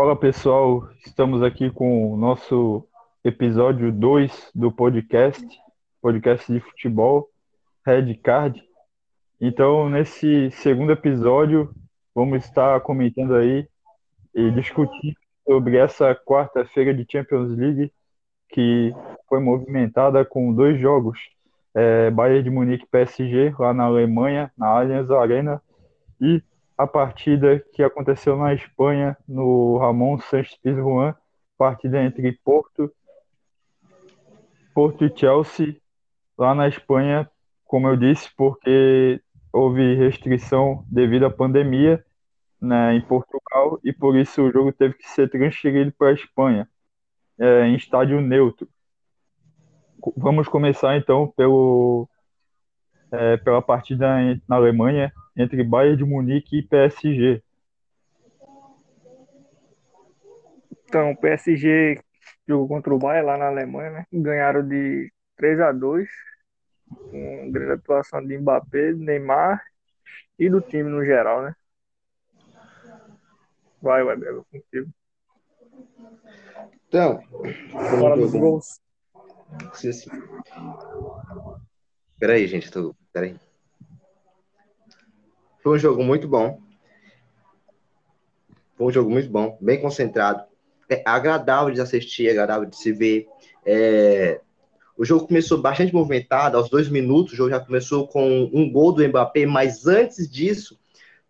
Fala pessoal, estamos aqui com o nosso episódio 2 do podcast, podcast de futebol, Red Card. Então, nesse segundo episódio, vamos estar comentando aí e discutir sobre essa quarta-feira de Champions League, que foi movimentada com dois jogos, é, Bayern de Munique PSG, lá na Alemanha, na Allianz Arena, e a partida que aconteceu na Espanha, no Ramon Sánchez Pizjuan, partida entre Porto, Porto e Chelsea, lá na Espanha, como eu disse, porque houve restrição devido à pandemia né, em Portugal e por isso o jogo teve que ser transferido para a Espanha, é, em estádio neutro. Vamos começar então pelo, é, pela partida na Alemanha entre Bayern de Munique e PSG. Então, o PSG jogou contra o Bayern lá na Alemanha, né? Ganharam de 3 a 2 com grande atuação de Mbappé, Neymar e do time no geral, né? Vai, vai, Belo, contigo. Então, Fala dos gols. Peraí, gente, tô... peraí. Foi um jogo muito bom. Foi um jogo muito bom, bem concentrado. É agradável de assistir, agradável de se ver. É... O jogo começou bastante movimentado, aos dois minutos, o jogo já começou com um gol do Mbappé, mas antes disso,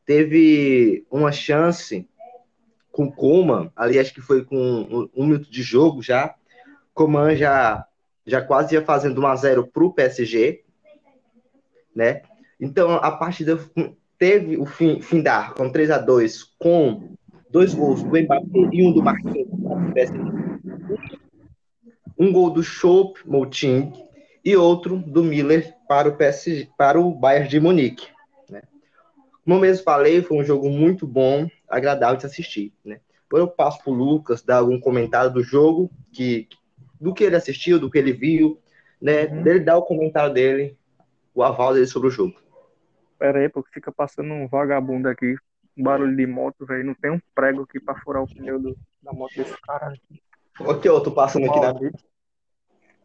teve uma chance com Coman, ali acho que foi com um, um minuto de jogo já. Coman já, já quase ia fazendo 1 a 0 para o PSG, né? Então a partida teve o fim, fim dar com 3 a 2 com dois gols do Mbappé e um do Marquinhos. Um gol do Schopp Mouting e outro do Miller para o PSG, para o Bayern de Munique. Né? Como eu mesmo falei, foi um jogo muito bom, agradável de assistir. Né? Agora eu passo para o Lucas dar algum comentário do jogo, que, do que ele assistiu, do que ele viu, né? Uhum. Dele dar o comentário dele, o aval dele sobre o jogo. Pera aí, porque fica passando um vagabundo aqui. Um barulho de moto, velho. Não tem um prego aqui pra furar o pneu do, da moto desse cara. O que outro passando aqui na.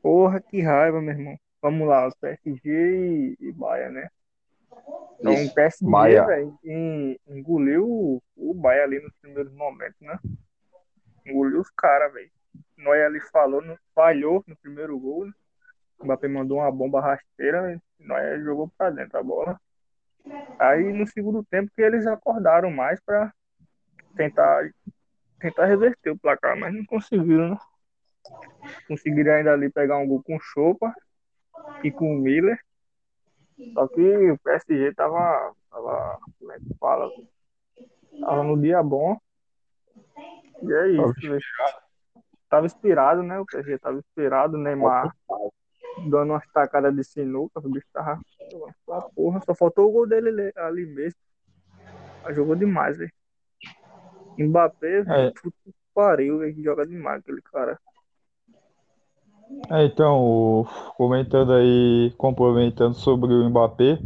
Porra, que raiva, meu irmão. Vamos lá, o PSG e, e Baia, né? Então, Isso, o PSG, velho, engoliu o, o Baia ali nos primeiros momentos, né? Engoliu os caras, velho. Noia ali falou, falhou no primeiro gol, né? O Mbappé mandou uma bomba rasteira, Noia jogou pra dentro a bola. Aí no segundo tempo que eles acordaram mais para tentar tentar reverter o placar, mas não conseguiram, né? Conseguiram ainda ali pegar um gol com o Chopa e com o Miller. Só que o PSG tava, tava como é que fala? Tava no dia bom. E é isso, né? Tava inspirado, né? O PSG tava inspirado, Neymar dando umas tacadas de sinuca, o bicho tava uma porra, só faltou o gol dele ali mesmo. Jogou demais, velho. Mbappé, é. pariu, velho, joga demais aquele cara. É, então, comentando aí, complementando sobre o Mbappé,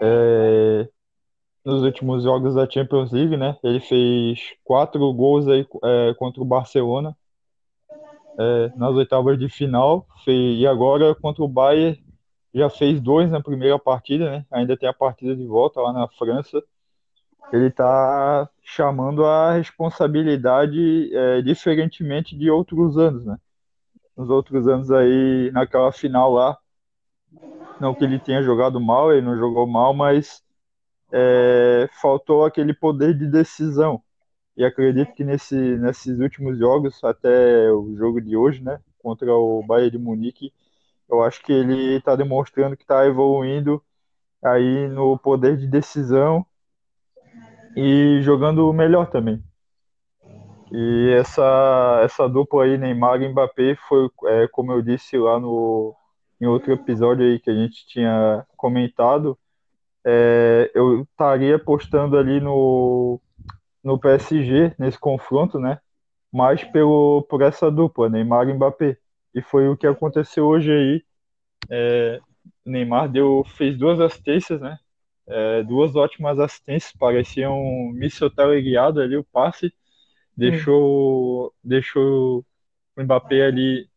é, nos últimos jogos da Champions League, né? Ele fez quatro gols aí é, contra o Barcelona é, nas oitavas de final e agora contra o Bayern já fez dois na primeira partida, né? Ainda tem a partida de volta lá na França. Ele está chamando a responsabilidade é, diferentemente de outros anos, né? Nos outros anos aí, naquela final lá, não que ele tenha jogado mal, ele não jogou mal, mas é, faltou aquele poder de decisão e acredito que nesse, nesses últimos jogos, até o jogo de hoje, né, contra o Bayern de Munique, eu acho que ele está demonstrando que está evoluindo aí no poder de decisão e jogando melhor também. E essa, essa dupla aí, Neymar e Mbappé, foi, é, como eu disse lá no, em outro episódio aí que a gente tinha comentado, é, eu estaria apostando ali no, no PSG nesse confronto, né? Mais pelo, por essa dupla, Neymar e Mbappé. E foi o que aconteceu hoje aí. É, Neymar deu, fez duas assistências, né? É, duas ótimas assistências, parecia um míssil teleguiado ali o passe. deixou, hum. deixou o Mbappé ali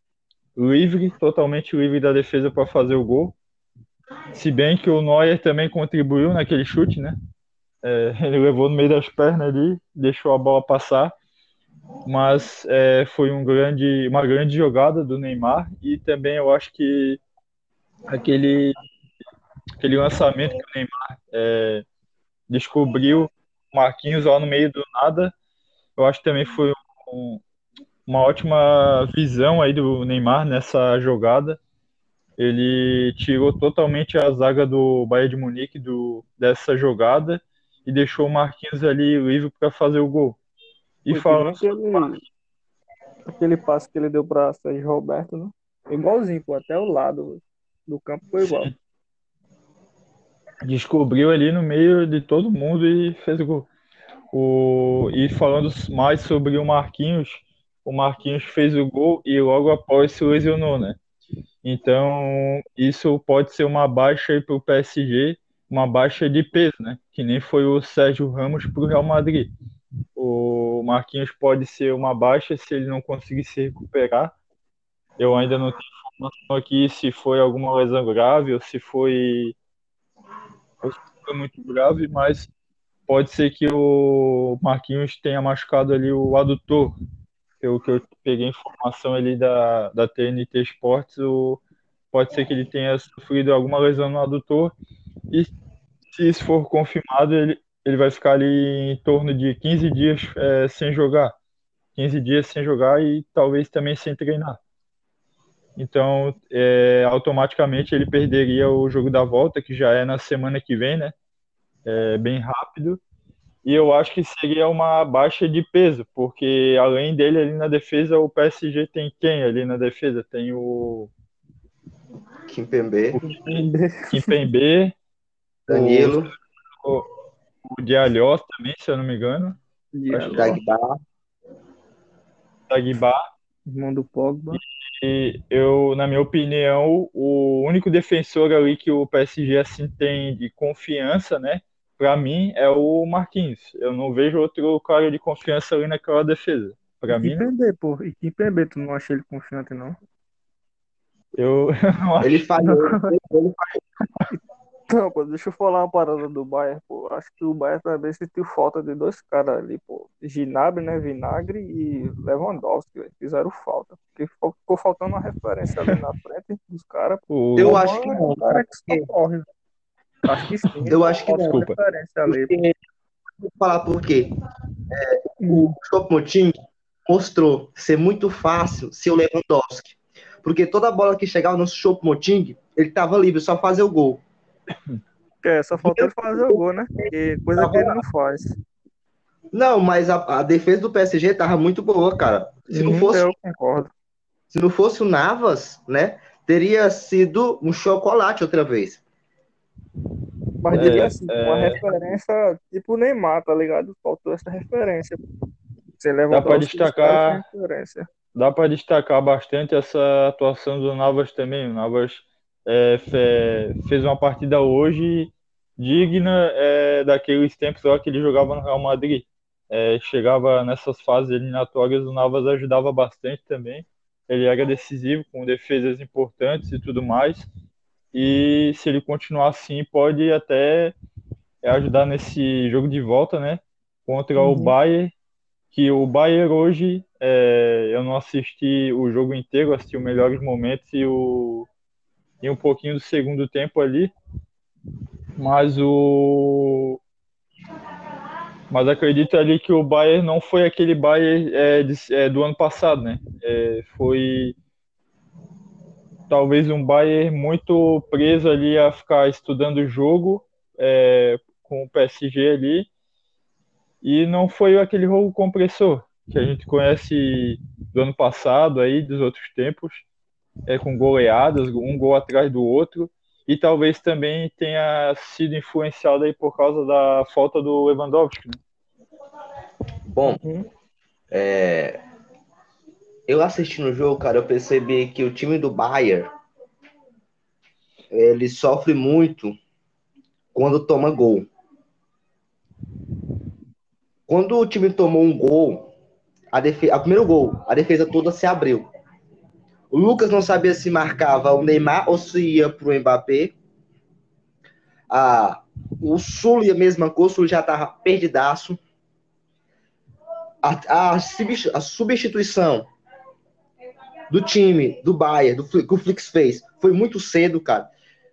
livre, totalmente livre da defesa para fazer o gol. Se bem que o Neuer também contribuiu naquele chute, né? É, ele levou no meio das pernas ali, deixou a bola passar, mas é, foi um grande, uma grande jogada do Neymar e também eu acho que aquele, aquele lançamento que o Neymar é, descobriu Marquinhos lá no meio do nada, eu acho que também foi um, uma ótima visão aí do Neymar nessa jogada. Ele tirou totalmente a zaga do Bayern de Munique do, dessa jogada e deixou o Marquinhos ali livre para fazer o gol. E falando aquele, aquele passe que ele deu para Sérgio Roberto, né? Igualzinho, pô, até o lado do campo foi igual. Sim. Descobriu ali no meio de todo mundo e fez o gol. O, e falando mais sobre o Marquinhos, o Marquinhos fez o gol e logo após se lesionou, né? Então, isso pode ser uma baixa para o PSG, uma baixa de peso, né? Que nem foi o Sérgio Ramos para o Real Madrid. O Marquinhos pode ser uma baixa se ele não conseguir se recuperar. Eu ainda não tenho informação aqui se foi alguma lesão grave ou se foi, ou se foi muito grave, mas pode ser que o Marquinhos tenha machucado ali o adutor, pelo que eu peguei informação ali da, da TNT Sports, o, pode ser que ele tenha sofrido alguma lesão no adutor e se isso for confirmado, ele, ele vai ficar ali em torno de 15 dias é, sem jogar. 15 dias sem jogar e talvez também sem treinar. Então, é, automaticamente ele perderia o jogo da volta, que já é na semana que vem, né? É, bem rápido. E eu acho que seria uma baixa de peso, porque além dele ali na defesa, o PSG tem quem ali na defesa? Tem o. Kimpembe. Kimpembe. Danilo. O, o Dialhos também, se eu não me engano. Dagba. Dagba. Irmão do Pogba. E eu, na minha opinião, o único defensor ali que o PSG assim tem de confiança, né? para mim, é o Marquinhos. Eu não vejo outro cara de confiança ali naquela defesa. Para mim. Kimpembe, pô. E Kimpembe, tu não acha ele confiante, não? Eu não acho. Ele falhou. Não, pô, deixa eu falar uma parada do Bayern, pô. Acho que o Bayern também sentiu falta de dois caras ali, pô. Ginabri, né? Vinagre e Lewandowski, véio. Fizeram falta. Porque ficou faltando uma referência ali na frente dos caras. Eu acho que não. cara que só corre. Acho que sim. Eu acho que não. Desculpa. Vou falar por quê. É, o Choupo-Moting mostrou ser muito fácil ser o Lewandowski. Porque toda bola que chegava no Choupo-Moting, ele estava livre, só fazer o gol. É, só faltou ele fazer o gol, né? Que coisa que ele não faz. Não, mas a, a defesa do PSG tava muito boa, cara. Se não fosse, eu concordo. Se não fosse o Navas, né? Teria sido um chocolate outra vez. Mas diria é, assim, é... uma referência tipo o Neymar, tá ligado? Faltou essa referência. Você dá para destacar, dá para destacar bastante essa atuação do Navas também. O Navas é, fez uma partida hoje digna é, daqueles tempos lá que ele jogava no Real Madrid. É, chegava nessas fases eliminatórias, o Navas ajudava bastante também. Ele era decisivo, com defesas importantes e tudo mais. E se ele continuar assim, pode até ajudar nesse jogo de volta, né? Contra uhum. o Bayern, que o Bayern hoje, é, eu não assisti o jogo inteiro, assisti os melhores momentos e, o, e um pouquinho do segundo tempo ali, mas o mas acredito ali que o Bayern não foi aquele Bayern é, de, é, do ano passado, né? É, foi talvez um Bayern muito preso ali a ficar estudando o jogo é, com o PSG ali e não foi aquele jogo compressor que a gente conhece do ano passado aí dos outros tempos é com goleadas um gol atrás do outro e talvez também tenha sido influenciado aí por causa da falta do Lewandowski. Né? Bom, é, eu assistindo o jogo, cara, eu percebi que o time do Bayern ele sofre muito quando toma gol. Quando o time tomou um gol, a defesa, o primeiro gol, a defesa toda se abriu. O Lucas não sabia se marcava o Neymar ou se ia para o Mbappé. Ah, o Sul a mesma coisa, o Sul já estava perdidaço. A, a, a, substituição do time do Bayern, do, que o Flix fez, foi muito cedo, cara.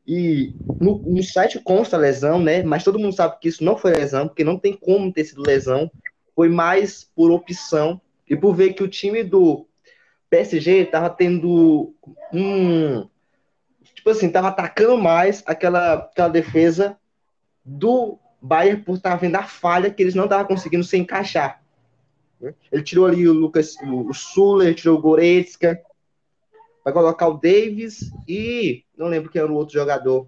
E no, no site consta lesão, né? Mas todo mundo sabe que isso não foi lesão, porque não tem como ter sido lesão. Foi mais por opção e por ver que o time do PSG tava tendo um. Tipo assim, tava atacando mais aquela, aquela defesa do Bayern por estar vendo a falha que eles não estavam conseguindo se encaixar. Ele tirou ali o Lucas, o Suller, tirou o Goretzka, vai colocar o Davis e não lembro quem era o outro jogador.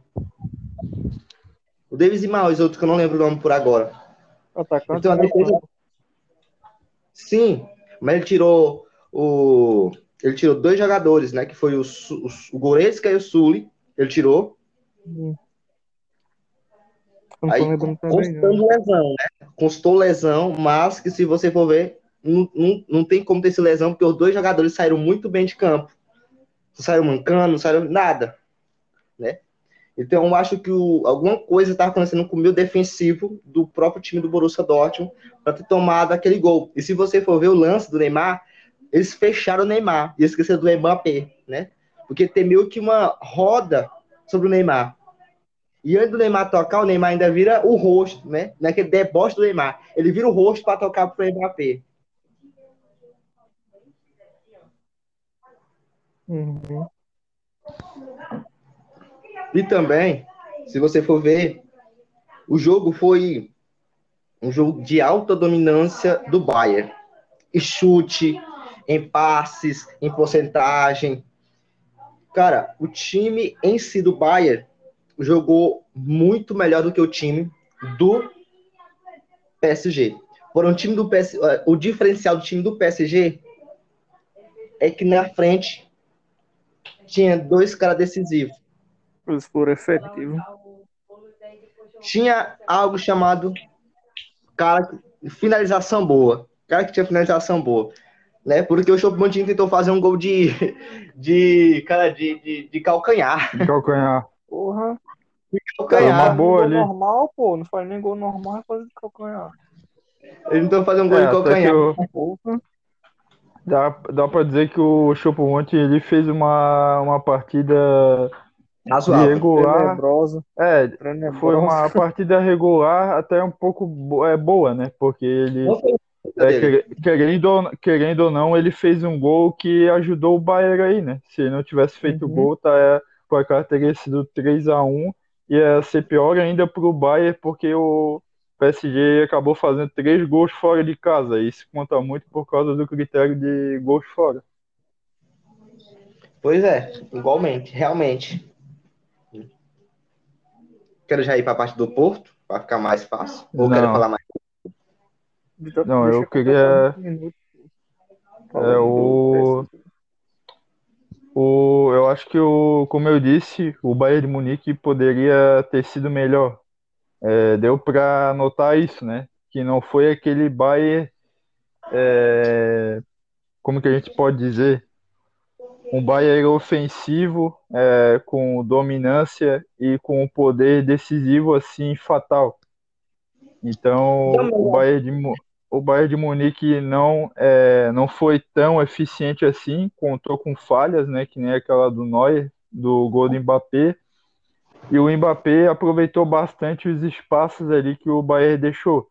O Davis e mais outro que eu não lembro o nome por agora. Atacante. Então, a defesa... Sim, mas ele tirou o ele tirou dois jogadores, né, que foi o, o, o Goretzka e o Sully, ele tirou. Hum. Aí, constou lesão, né? Constou lesão, mas que se você for ver, não, não, não tem como ter esse lesão, porque os dois jogadores saíram muito bem de campo. Não saíram mancando, não saíram nada, né? Então, eu acho que o, alguma coisa está acontecendo com o meio defensivo do próprio time do Borussia Dortmund para ter tomado aquele gol. E se você for ver o lance do Neymar, eles fecharam o Neymar e esqueceram do Mbappé, né? Porque tem meio que uma roda sobre o Neymar. E antes do Neymar tocar, o Neymar ainda vira o rosto, né? Naquele deboche do Neymar. Ele vira o rosto para tocar para o Mbappé. Uhum. E também, se você for ver, o jogo foi um jogo de alta dominância do Bayern. E chute, em passes, em porcentagem. Cara, o time em si do Bayern jogou muito melhor do que o time do PSG. Por um time do PSG, eh, o diferencial do time do PSG é que na frente tinha dois caras decisivos. Eles foram efetivos. Tinha algo chamado cara finalização boa. Cara que tinha finalização boa. Né? Porque o Chopo tentou fazer um gol de, de cara de, de, de calcanhar. De calcanhar. Porra. De calcanhar. Uma boa ali. normal, pô. Não faz nem gol normal, é fazer de calcanhar. Ele tentou fazer um gol é, de calcanhar. Eu... Dá, dá pra dizer que o Chopo Monte ele fez uma, uma partida Razoável. regular. É, foi uma partida regular até um pouco é, boa, né? Porque ele, é, querendo, querendo ou não, ele fez um gol que ajudou o Bayern aí, né? Se ele não tivesse feito o uhum. gol, tá, é, o placar teria sido 3 a 1 ia ser pior ainda pro Bayern, porque o PSG acabou fazendo três gols fora de casa. Isso conta muito por causa do critério de gols fora. Pois é, igualmente, realmente. Quero já ir para a parte do Porto, para ficar mais fácil. Ou não. quero falar mais? Não, eu queria. É, o... o. Eu acho que, o, como eu disse, o Bayern de Munique poderia ter sido melhor. É, deu para notar isso, né? Que não foi aquele Bayern. É, como que a gente pode dizer? Um Bayern ofensivo, é, com dominância e com poder decisivo assim fatal. Então, o Bayern de, o Bayern de Munique não, é, não foi tão eficiente assim, contou com falhas, né, que nem aquela do Neuer, do gol do Mbappé, e o Mbappé aproveitou bastante os espaços ali que o Bayern deixou,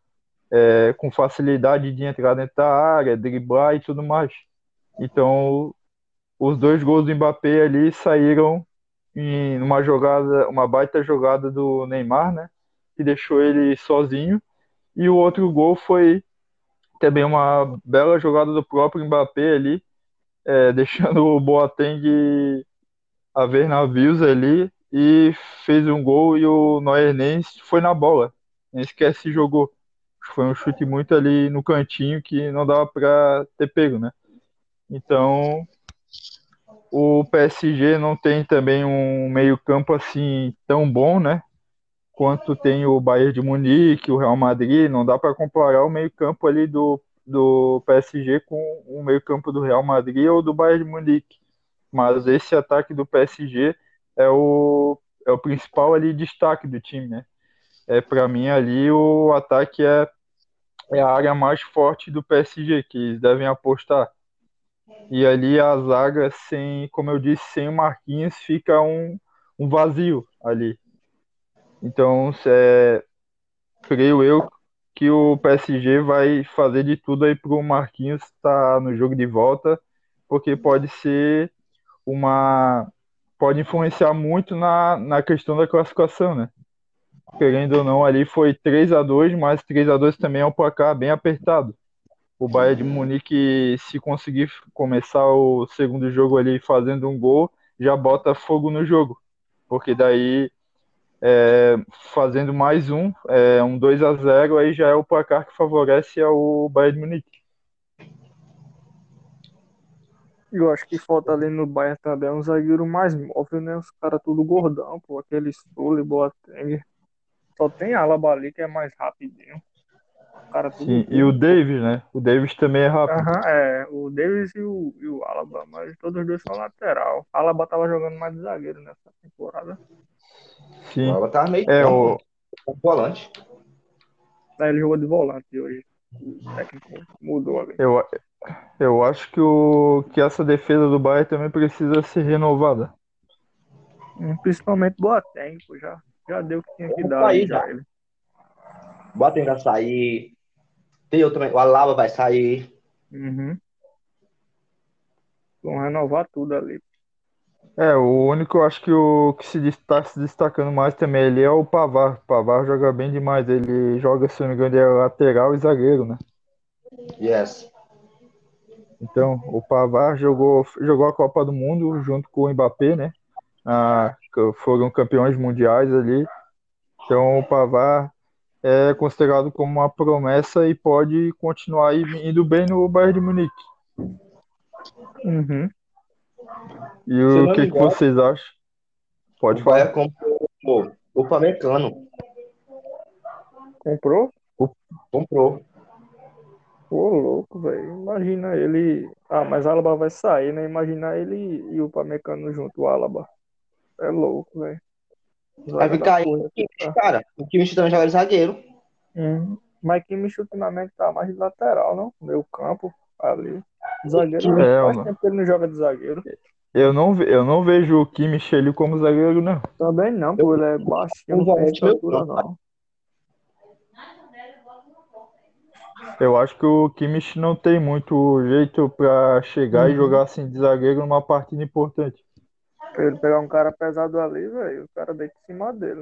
é, com facilidade de entrar dentro da área, driblar e tudo mais. Então, os dois gols do Mbappé ali saíram em uma jogada, uma baita jogada do Neymar, né, que deixou ele sozinho, e o outro gol foi também uma bela jogada do próprio Mbappé ali, é, deixando o Boateng a ver navios ali e fez um gol e o Neuer nem foi na bola, nem sequer se jogou. Foi um chute muito ali no cantinho que não dava para ter pego, né? Então, o PSG não tem também um meio-campo assim tão bom, né? Quanto tem o Bayern de Munique, o Real Madrid, não dá para comparar o meio-campo ali do, do PSG com o meio-campo do Real Madrid ou do Bayern de Munique. Mas esse ataque do PSG é o, é o principal ali destaque do time, né? É, para mim ali o ataque é, é a área mais forte do PSG, que eles devem apostar. E ali a zaga, sem, como eu disse, sem o Marquinhos, fica um, um vazio ali. Então, é, creio eu que o PSG vai fazer de tudo aí para o Marquinhos estar tá no jogo de volta, porque pode ser uma. pode influenciar muito na, na questão da classificação, né? Querendo ou não, ali foi 3 a 2 mas 3 a 2 também é um placar bem apertado. O Bayern de Munique, se conseguir começar o segundo jogo ali fazendo um gol, já bota fogo no jogo. Porque daí é, fazendo mais um, é, um 2 a 0 aí já é o placar que favorece ao Bayern de Munique. Eu acho que falta ali no Bayern também um zagueiro mais móvel, né? Os caras tudo gordão, pô, aquele Sully, Boateng. Só tem Alaba ali que é mais rapidinho. O cara tudo Sim, e o Davis, né? O Davis também é rápido. Aham, é. O Davis e o, e o Alaba, mas todos os dois são lateral. Alaba tava jogando mais de zagueiro nessa temporada. Sim. Ela tava meio é, o... volante. Aí ele jogou de volante hoje. O técnico mudou ali. Eu, eu acho que, o, que essa defesa do Bayern também precisa ser renovada. Principalmente Boateng, já, já deu o que tinha que Vamos dar sair, já. ele. Boateng vai sair. Tem outro também, o Alaba vai sair. Uhum. Vão renovar tudo ali. É, o único, eu acho que o que se está se destacando mais também ele é o Pavar. O Pavar joga bem demais. Ele joga, se não me engano, é lateral e zagueiro, né? Yes. Então, o Pavar jogou, jogou a Copa do Mundo junto com o Mbappé, né? Ah, foram campeões mundiais ali. Então, o Pavar é considerado como uma promessa e pode continuar indo bem no Bayern de Munique. Uhum. E o que, que vocês acham? Pode o falar. Comprou o Pamecano. Comprou? Comprou. Pô, louco, velho. Imagina ele. Ah, mas Alaba vai sair, né? Imagina ele e o Pamecano junto, o Alaba. É louco, velho. Vai ficar aí. Cara, o Kimmich também joga de zagueiro. Uhum. Mas Kimmich ultimamente tá mais de lateral, não? Meu campo, ali. Zagueiro, é, faz tempo que ele não joga de zagueiro. Eu não, eu não vejo o Kimmich ele como zagueiro, não. Também não, pô, ele é baixinho, não tem estatura, não. Eu acho que o Kimmich não tem muito jeito para chegar uhum. e jogar assim de zagueiro numa partida importante. Pra ele pegar um cara pesado ali, velho, o cara deita em cima dele.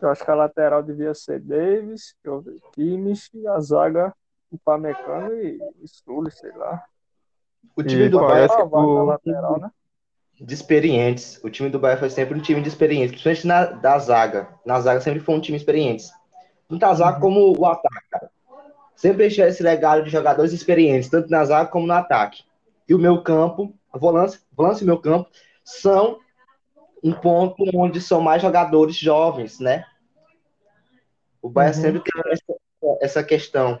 Eu acho que a lateral devia ser Davis, Kimmich, e a zaga o Pamecano e, e Sully, sei lá. O time e do Bahia é o... lateral, né? de experientes. O time do Bahia foi sempre um time de experientes, principalmente na da zaga. Na zaga sempre foi um time experiente. Tanto a zaga uhum. como o ataque, cara. Sempre deixou esse legado de jogadores experientes, tanto na zaga como no ataque. E o meu campo, a volância, volância e meu campo, são um ponto onde são mais jogadores jovens, né? O Bahia uhum. sempre tem essa, essa questão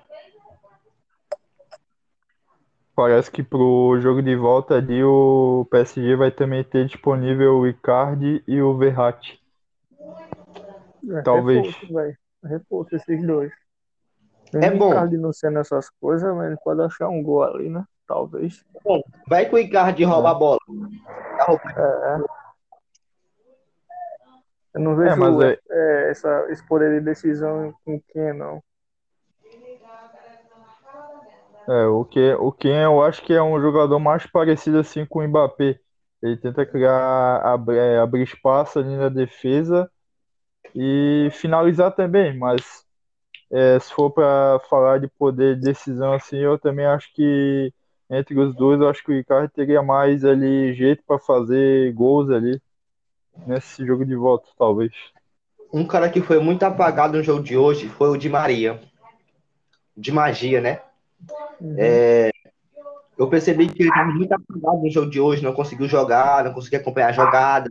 parece que pro jogo de volta ali o PSG vai também ter disponível o Icardi e o Verratti. É, Talvez. Reforço, reforço esses dois. Tem é bom. O Icardi não sendo essas coisas, mas ele pode achar um gol ali, né? Talvez. Bom, vai com o Icardi rouba a bola. É. Eu não vejo é, é... essa, esse poder de decisão com quem, não. É, o que o Ken eu acho que é um jogador mais parecido assim com o Mbappé. Ele tenta criar, abrir, é, abrir espaço ali na defesa e finalizar também, mas é, se for para falar de poder de decisão assim, eu também acho que entre os dois, eu acho que o Ricardo teria mais ali jeito para fazer gols ali nesse jogo de volta, talvez. Um cara que foi muito apagado no jogo de hoje foi o Di Maria. De magia, né? Uhum. É, eu percebi que ele estava muito apagado no jogo de hoje, não conseguiu jogar, não conseguiu acompanhar a jogada.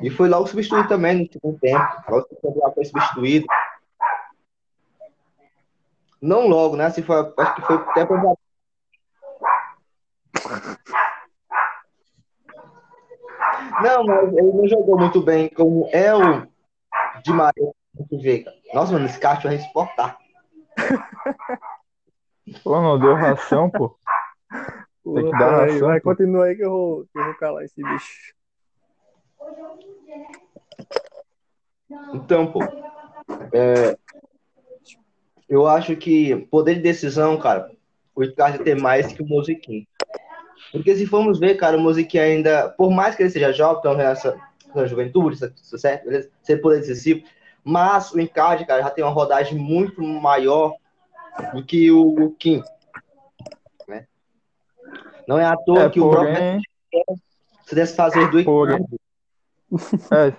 E foi logo substituído também no segundo tempo. Logo foi substituído. Não logo, né? Assim, foi, acho que foi até pra... Não, mas ele não jogou muito bem como é o de Maria. Nossa, mano, esse cachorro é exportar. Pô, não deu ração, pô. Tem que dar Aí, ração. vai, pô. continua aí que eu vou, que eu vou calar esse bicho. Então, pô, é, eu acho que poder de decisão, cara, o Icardi tem mais que o Mosiquim. Porque se formos ver, cara, o Mosiquim ainda, por mais que ele seja jovem, então nessa, nessa juventude, certo? Beleza? Ser poder decisivo, mas o Icardi, cara, já tem uma rodagem muito maior do que o Kim. Né? Não é à toa É, que o próprio porém, se desfazer do Porém. É,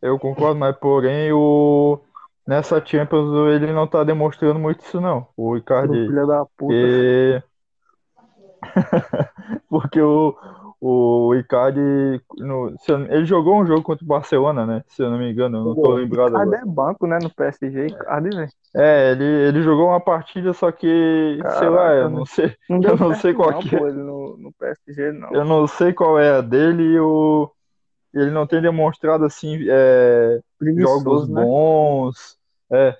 eu concordo, mas porém o nessa Champions ele não tá demonstrando muito isso não, o Icardi. aí. Filha da puta. Porque, porque o, o Icardi, no, ele jogou um jogo contra o Barcelona, né? Se eu não me engano, eu não tô lembrado Icardi é banco, né? No PSG. Icardi, velho. É, ele, ele jogou uma partida, só que, sei lá, Caraca, eu não sei, Não eu não sei qual não, que é. pô, ele no, no PSG, não. eu não sei qual é a dele e o, ele não tem demonstrado, assim, é, jogos né? bons. É,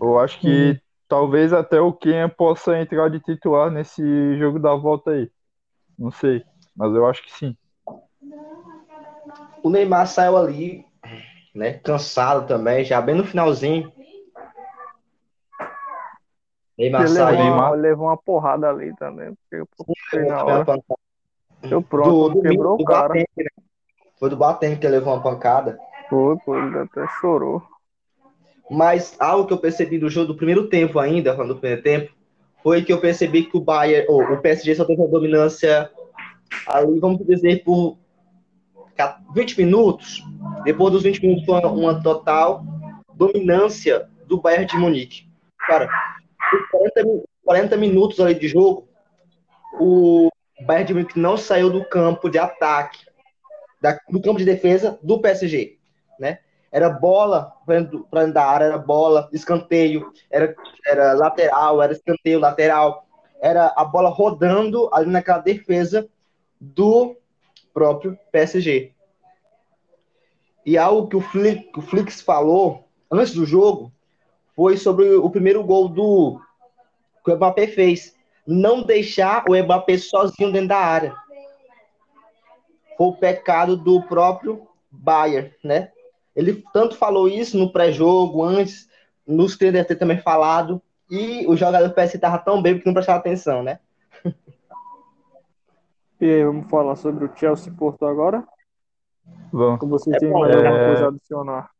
eu acho que talvez até o Ken possa entrar de titular nesse jogo da volta aí. Não sei, mas eu acho que sim. O Neymar saiu ali, né? Cansado também, já bem no finalzinho. Neymar Ele levou, saiu. Neymar. uma, levou uma porrada ali também. Porque eu na hora. Deu pronto, do, do, quebrou do o cara. Batente, né? Foi do Batente que levou uma pancada. Foi, pô, ele até chorou. Mas algo que eu percebi do jogo do primeiro tempo ainda, falando do primeiro tempo, foi que eu percebi que o Bayern, ou o PSG só teve uma dominância ali, vamos dizer, por 20 minutos. Depois dos 20 minutos foi uma, total dominância do Bayern de Munique. Cara, por 40, mi- 40 minutos ali de jogo, o Bayern de Munique não saiu do campo de ataque, da- do campo de defesa do PSG? Era bola para da área, era bola, escanteio, era, era lateral, era escanteio lateral, era a bola rodando ali naquela defesa do próprio PSG. E algo que o, Flick, o Flix falou antes do jogo foi sobre o primeiro gol do que o Mbappé fez. Não deixar o Mbappé sozinho dentro da área. Foi o pecado do próprio Bayern, né? Ele tanto falou isso no pré-jogo, antes, nos treinos deve ter também falado, e o jogador do PSG estava tão bem que não prestava atenção, né? E aí, vamos falar sobre o Chelsea Porto agora? Vamos, Ou vocês É têm bom, mais alguma é- coisa a adicionar?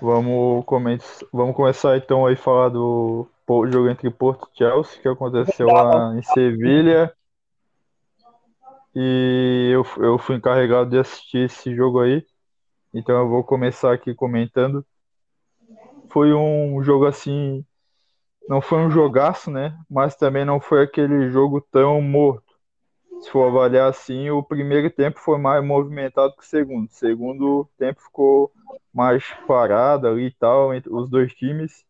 vamos, come- vamos começar então aí falar do jogo entre Porto e Chelsea que aconteceu lá em Sevilha. E eu, eu fui encarregado de assistir esse jogo aí. Então eu vou começar aqui comentando. Foi um jogo assim, não foi um jogaço, né? Mas também não foi aquele jogo tão morto. Se for avaliar assim, o primeiro tempo foi mais movimentado que o segundo. O segundo tempo ficou mais parado ali e tal, entre os dois times.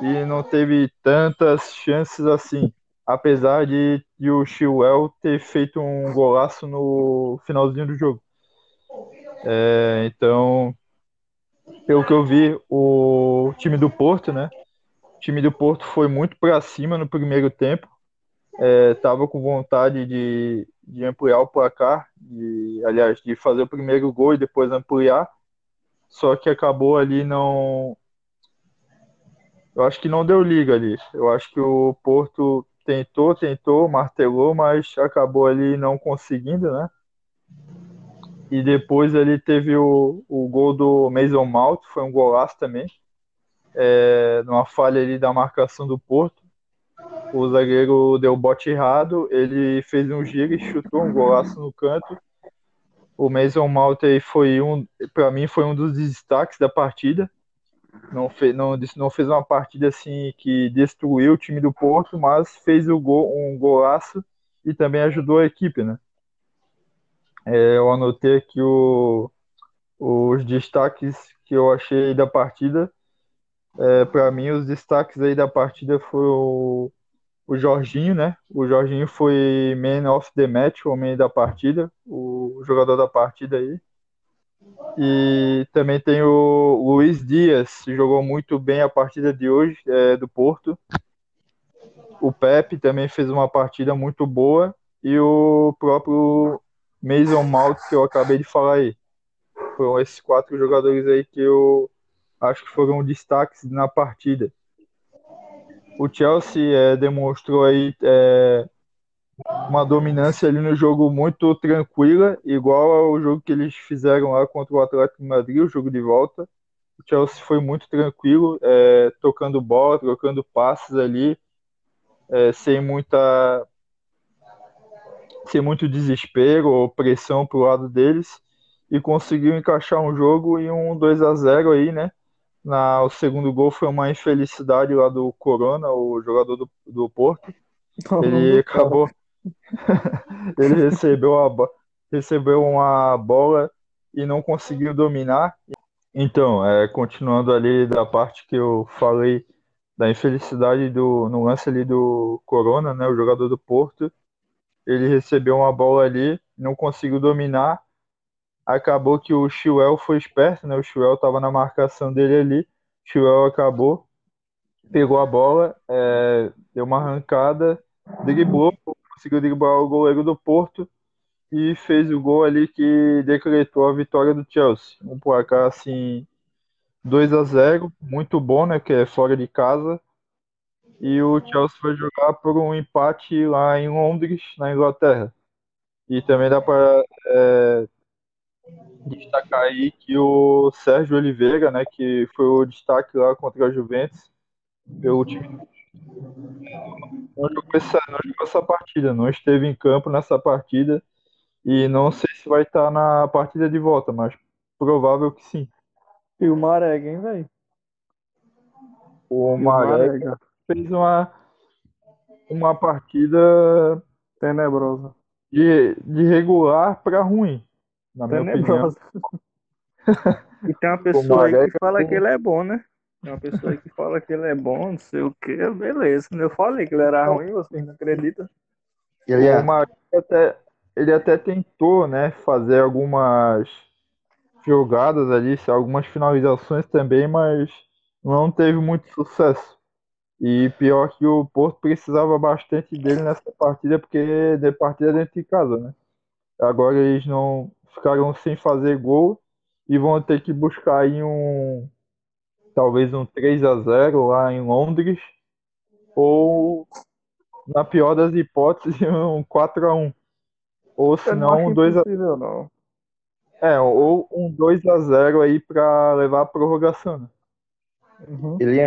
E não teve tantas chances assim. Apesar de, de o Chilwell ter feito um golaço no finalzinho do jogo. É, então, pelo que eu vi, o time do Porto, né? O time do Porto foi muito para cima no primeiro tempo. É, tava com vontade de, de ampliar o placar, de, aliás, de fazer o primeiro gol e depois ampliar. Só que acabou ali não. Eu acho que não deu liga ali. Eu acho que o Porto tentou, tentou, martelou, mas acabou ali não conseguindo, né? E depois ele teve o, o gol do Mason Mount, foi um golaço também. É, numa falha ali da marcação do Porto. O zagueiro deu bote errado, ele fez um giro e chutou um golaço no canto. O Mason Mount foi um, para mim foi um dos destaques da partida. Não fez, não, não fez uma partida assim que destruiu o time do Porto, mas fez o gol, um golaço e também ajudou a equipe, né? É, eu anotei aqui o, os destaques que eu achei da partida. É, para mim, os destaques aí da partida foi o, o Jorginho, né? O Jorginho foi man of the match, o homem da partida, o jogador da partida aí. E também tem o Luiz Dias, que jogou muito bem a partida de hoje, é, do Porto. O Pepe também fez uma partida muito boa. E o próprio Mason Mount, que eu acabei de falar aí. Foram esses quatro jogadores aí que eu acho que foram destaques na partida. O Chelsea é, demonstrou aí é, uma dominância ali no jogo muito tranquila, igual ao jogo que eles fizeram lá contra o Atlético de Madrid, o jogo de volta. O Chelsea foi muito tranquilo, é, tocando bola, trocando passes ali, é, sem muita sem muito desespero ou pressão pro lado deles e conseguiu encaixar um jogo em um 2 a 0 aí, né? Na, o segundo gol foi uma infelicidade lá do Corona, o jogador do, do Porto. Ele acabou. ele recebeu, a, recebeu uma bola e não conseguiu dominar. Então, é, continuando ali da parte que eu falei da infelicidade do, no lance ali do Corona, né, o jogador do Porto, ele recebeu uma bola ali, não conseguiu dominar, acabou que o Chilwell foi esperto, né, o Chilwell estava na marcação dele ali, o acabou, pegou a bola, é, deu uma arrancada, driblou, conseguiu driblar o goleiro do Porto e fez o gol ali que decretou a vitória do Chelsea. Um placar assim 2 a 0, muito bom, né, que é fora de casa. E o Chelsea vai jogar por um empate lá em Londres, na Inglaterra. E também dá para é, destacar aí que o Sérgio Oliveira, né, que foi o destaque lá contra a Juventus, pelo time não jogou, essa, não jogou essa partida, não esteve em campo nessa partida e não sei se vai estar na partida de volta, mas provável que sim. E o Marega, hein, velho? O Marega fez uma, uma partida tenebrosa. De, de regular para ruim, na tenebrosa. minha opinião. e tem uma pessoa aí que fala que ele é bom, né? Tem uma pessoa aí que fala que ele é bom, não sei o que, beleza. Eu falei que ele era ruim, vocês não acreditam? Ele é. Até, ele até tentou, né, fazer algumas jogadas ali, algumas finalizações também, mas não teve muito sucesso. E pior que o Porto precisava bastante dele nessa partida, porque de partida dentro de casa, né? Agora eles não ficaram sem fazer gol e vão ter que buscar aí um talvez um 3 a 0 lá em Londres ou na pior das hipóteses um 4 a 1 ou se não um 2 a não. É, ou um 2 a 0 aí para levar a prorrogação. Né? Uhum. Ele é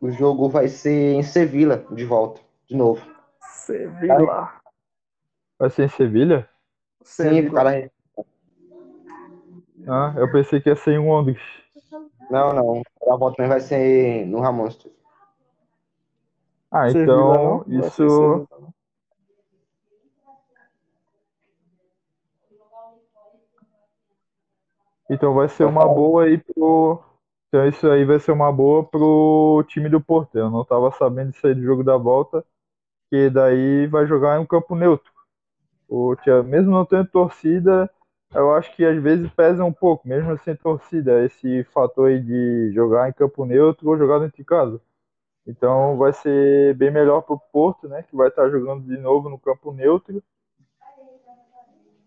o jogo vai ser em Sevilha, de volta, de novo. Sevilha. Vai ser em Sevilha? Sim, cara. Ah, eu pensei que ia ser em Londres. Não, não. A volta também vai ser no Ramon Ah, então isso. Então vai ser uma boa aí pro, então isso aí vai ser uma boa pro time do Porto. Eu não estava sabendo disso aí do jogo da volta, que daí vai jogar em um campo neutro. O, mesmo não tendo torcida, eu acho que às vezes pesa um pouco, mesmo sem torcida, esse fator aí de jogar em campo neutro ou jogar dentro de casa. Então vai ser bem melhor para o Porto, né? Que vai estar jogando de novo no campo neutro.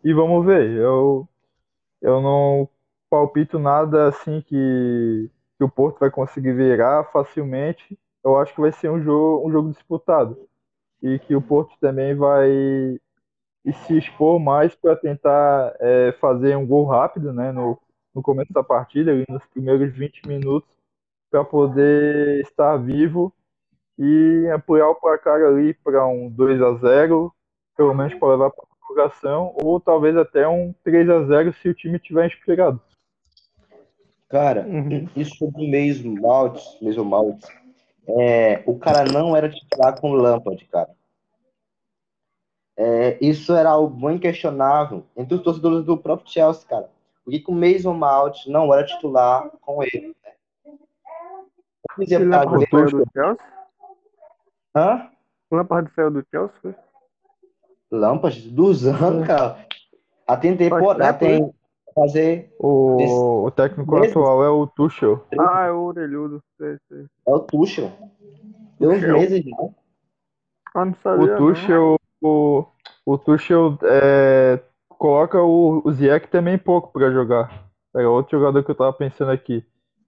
E vamos ver. Eu, eu não palpito nada assim que, que o Porto vai conseguir virar facilmente. Eu acho que vai ser um jogo, um jogo disputado. E que o Porto também vai se expor mais para tentar é, fazer um gol rápido né, no, no começo da partida, nos primeiros 20 minutos, para poder estar vivo e apoiar o placar ali para um 2 a 0 pelo menos para levar para a prorrogação, ou talvez até um 3 a 0 se o time estiver inspirado. Cara, uhum. isso do mesmo Maltz, mesmo Maltz, é, o cara não era titular com Lampard, cara. É, isso era algo inquestionável entre os torcedores do próprio Chelsea, cara. Porque que o mesmo Malt não era titular com ele. Ele Lampard do Chelsea? Hã? Lampard saiu do Chelsea? Lâmpadas dos anos, cara. A tem temporada, tempo, tem fazer. O, o técnico atual é o Tuchel. Ah, é o orelhudo. Sei, sei. É o Tuchel. Tem uns meses já. Ah, não O sabia. não. Tuchel, o, o Tuchel é, coloca o, o Ziyech também pouco pra jogar. É outro jogador que eu tava pensando aqui.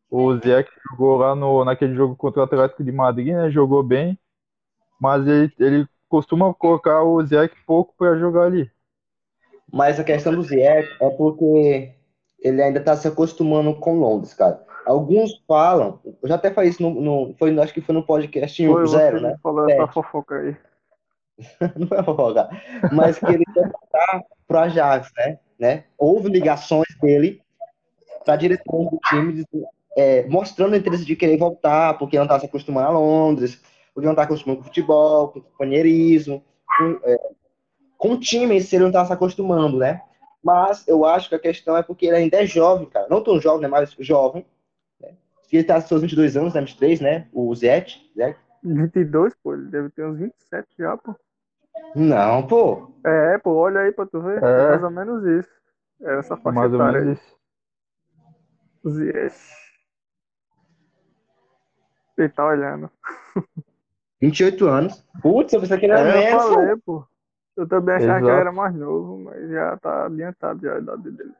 O Ziyech jogou lá no, naquele jogo contra o Atlético de Madrid, né? Jogou bem, mas ele, ele costuma colocar o Ziyech pouco pra jogar ali. Mas a questão do Ziyech é porque ele ainda tá se acostumando com Londres, cara. Alguns falam, eu já até falei isso no, no- foi, acho que foi no podcast Foi 1 você zero, né? falou essa fofoca aí. Não é fofoca. Mas que ele quer voltar pro Ajax, né? né? Houve ligações dele para direção do time, é, mostrando o interesse de querer voltar, porque não tá se acostumando a Londres, porque não tá acostumado com futebol, com companheirismo, com, é, com o time si ele não tá se acostumando, né? Mas eu acho que a questão é porque ele ainda é jovem, cara. Não tão jovem, né? Mas jovem. Né? Ele tá com seus 22 anos, né? 23, né? O Zete. Zete. 22, pô. Ele deve ter uns 27 já, pô. Não, pô. É, pô, olha aí pra tu ver. É. É mais ou menos isso. É essa faixa Mais ou menos isso. Ziyech. Ele tá olhando. 28 anos. Putz, eu pensei que ele era É, eu falei, pô. Eu também achava que ele Exato. era mais novo, mas já tá adiantado já a idade dele.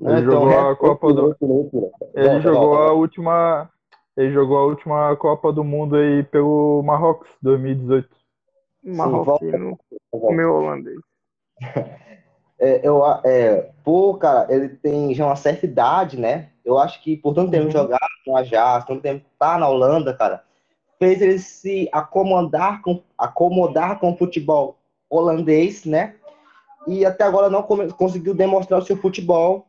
Ele jogou é, a Copa do- loucura. Ele jogou a última. Ele jogou a última Copa do Mundo aí pelo Marrocos, 2018. Marroquino, volta. meu holandês. É, eu, é, pô, cara, ele tem já uma certa idade, né? Eu acho que por tanto tempo Uhum. jogar no Ajax, tanto tempo tá na Holanda, cara, fez ele se acomodar com, acomodar com o futebol holandês, né? E até agora não conseguiu demonstrar o seu futebol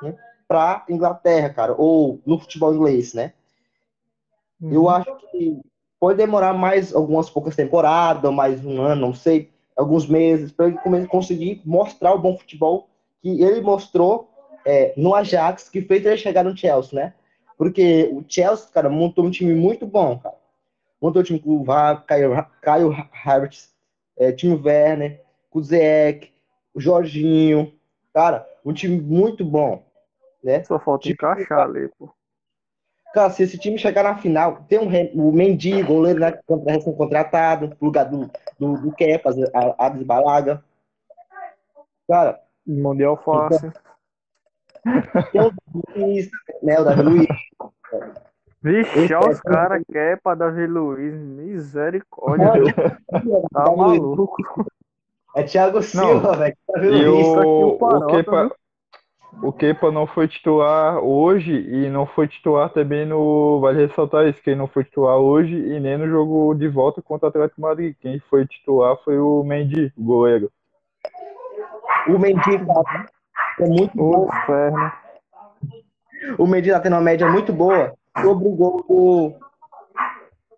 né, para Inglaterra, cara, ou no futebol inglês, né? Eu acho que pode demorar mais algumas poucas temporadas, mais um ano, não sei, alguns meses, para ele conseguir mostrar o bom futebol que ele mostrou é, no Ajax, que fez ele chegar no Chelsea, né? Porque o Chelsea, cara, montou um time muito bom, cara. Montou um time com o Caio, Caio Havertz, é, time Werner, com o Jorginho, cara, um time muito bom, né? Só falta Tipo, encaixar ali, pô. Cara, se esse time chegar na final, tem um, o Mendy, goleiro, né, recém-contratado, no lugar do, do, do Kepa, a- Ades Balaga. Cara, Mão de alface. tem o Luiz, né, o Davi Luiz. Vixe, olha é- os caras que é pra Davi Luiz. Misericórdia. Tá maluco. É Thiago Silva, velho. Davi E o, o Parota, o Kepa, o Kepa não foi titular hoje e não foi titular também no. Vale ressaltar isso, que ele não foi titular hoje e nem no jogo de volta contra o Atlético de Madrid. Quem foi titular foi o Mendy, o goleiro. O Mendy, cara, é muito bom. O Mendy tá tendo uma média muito boa sobre o gol do,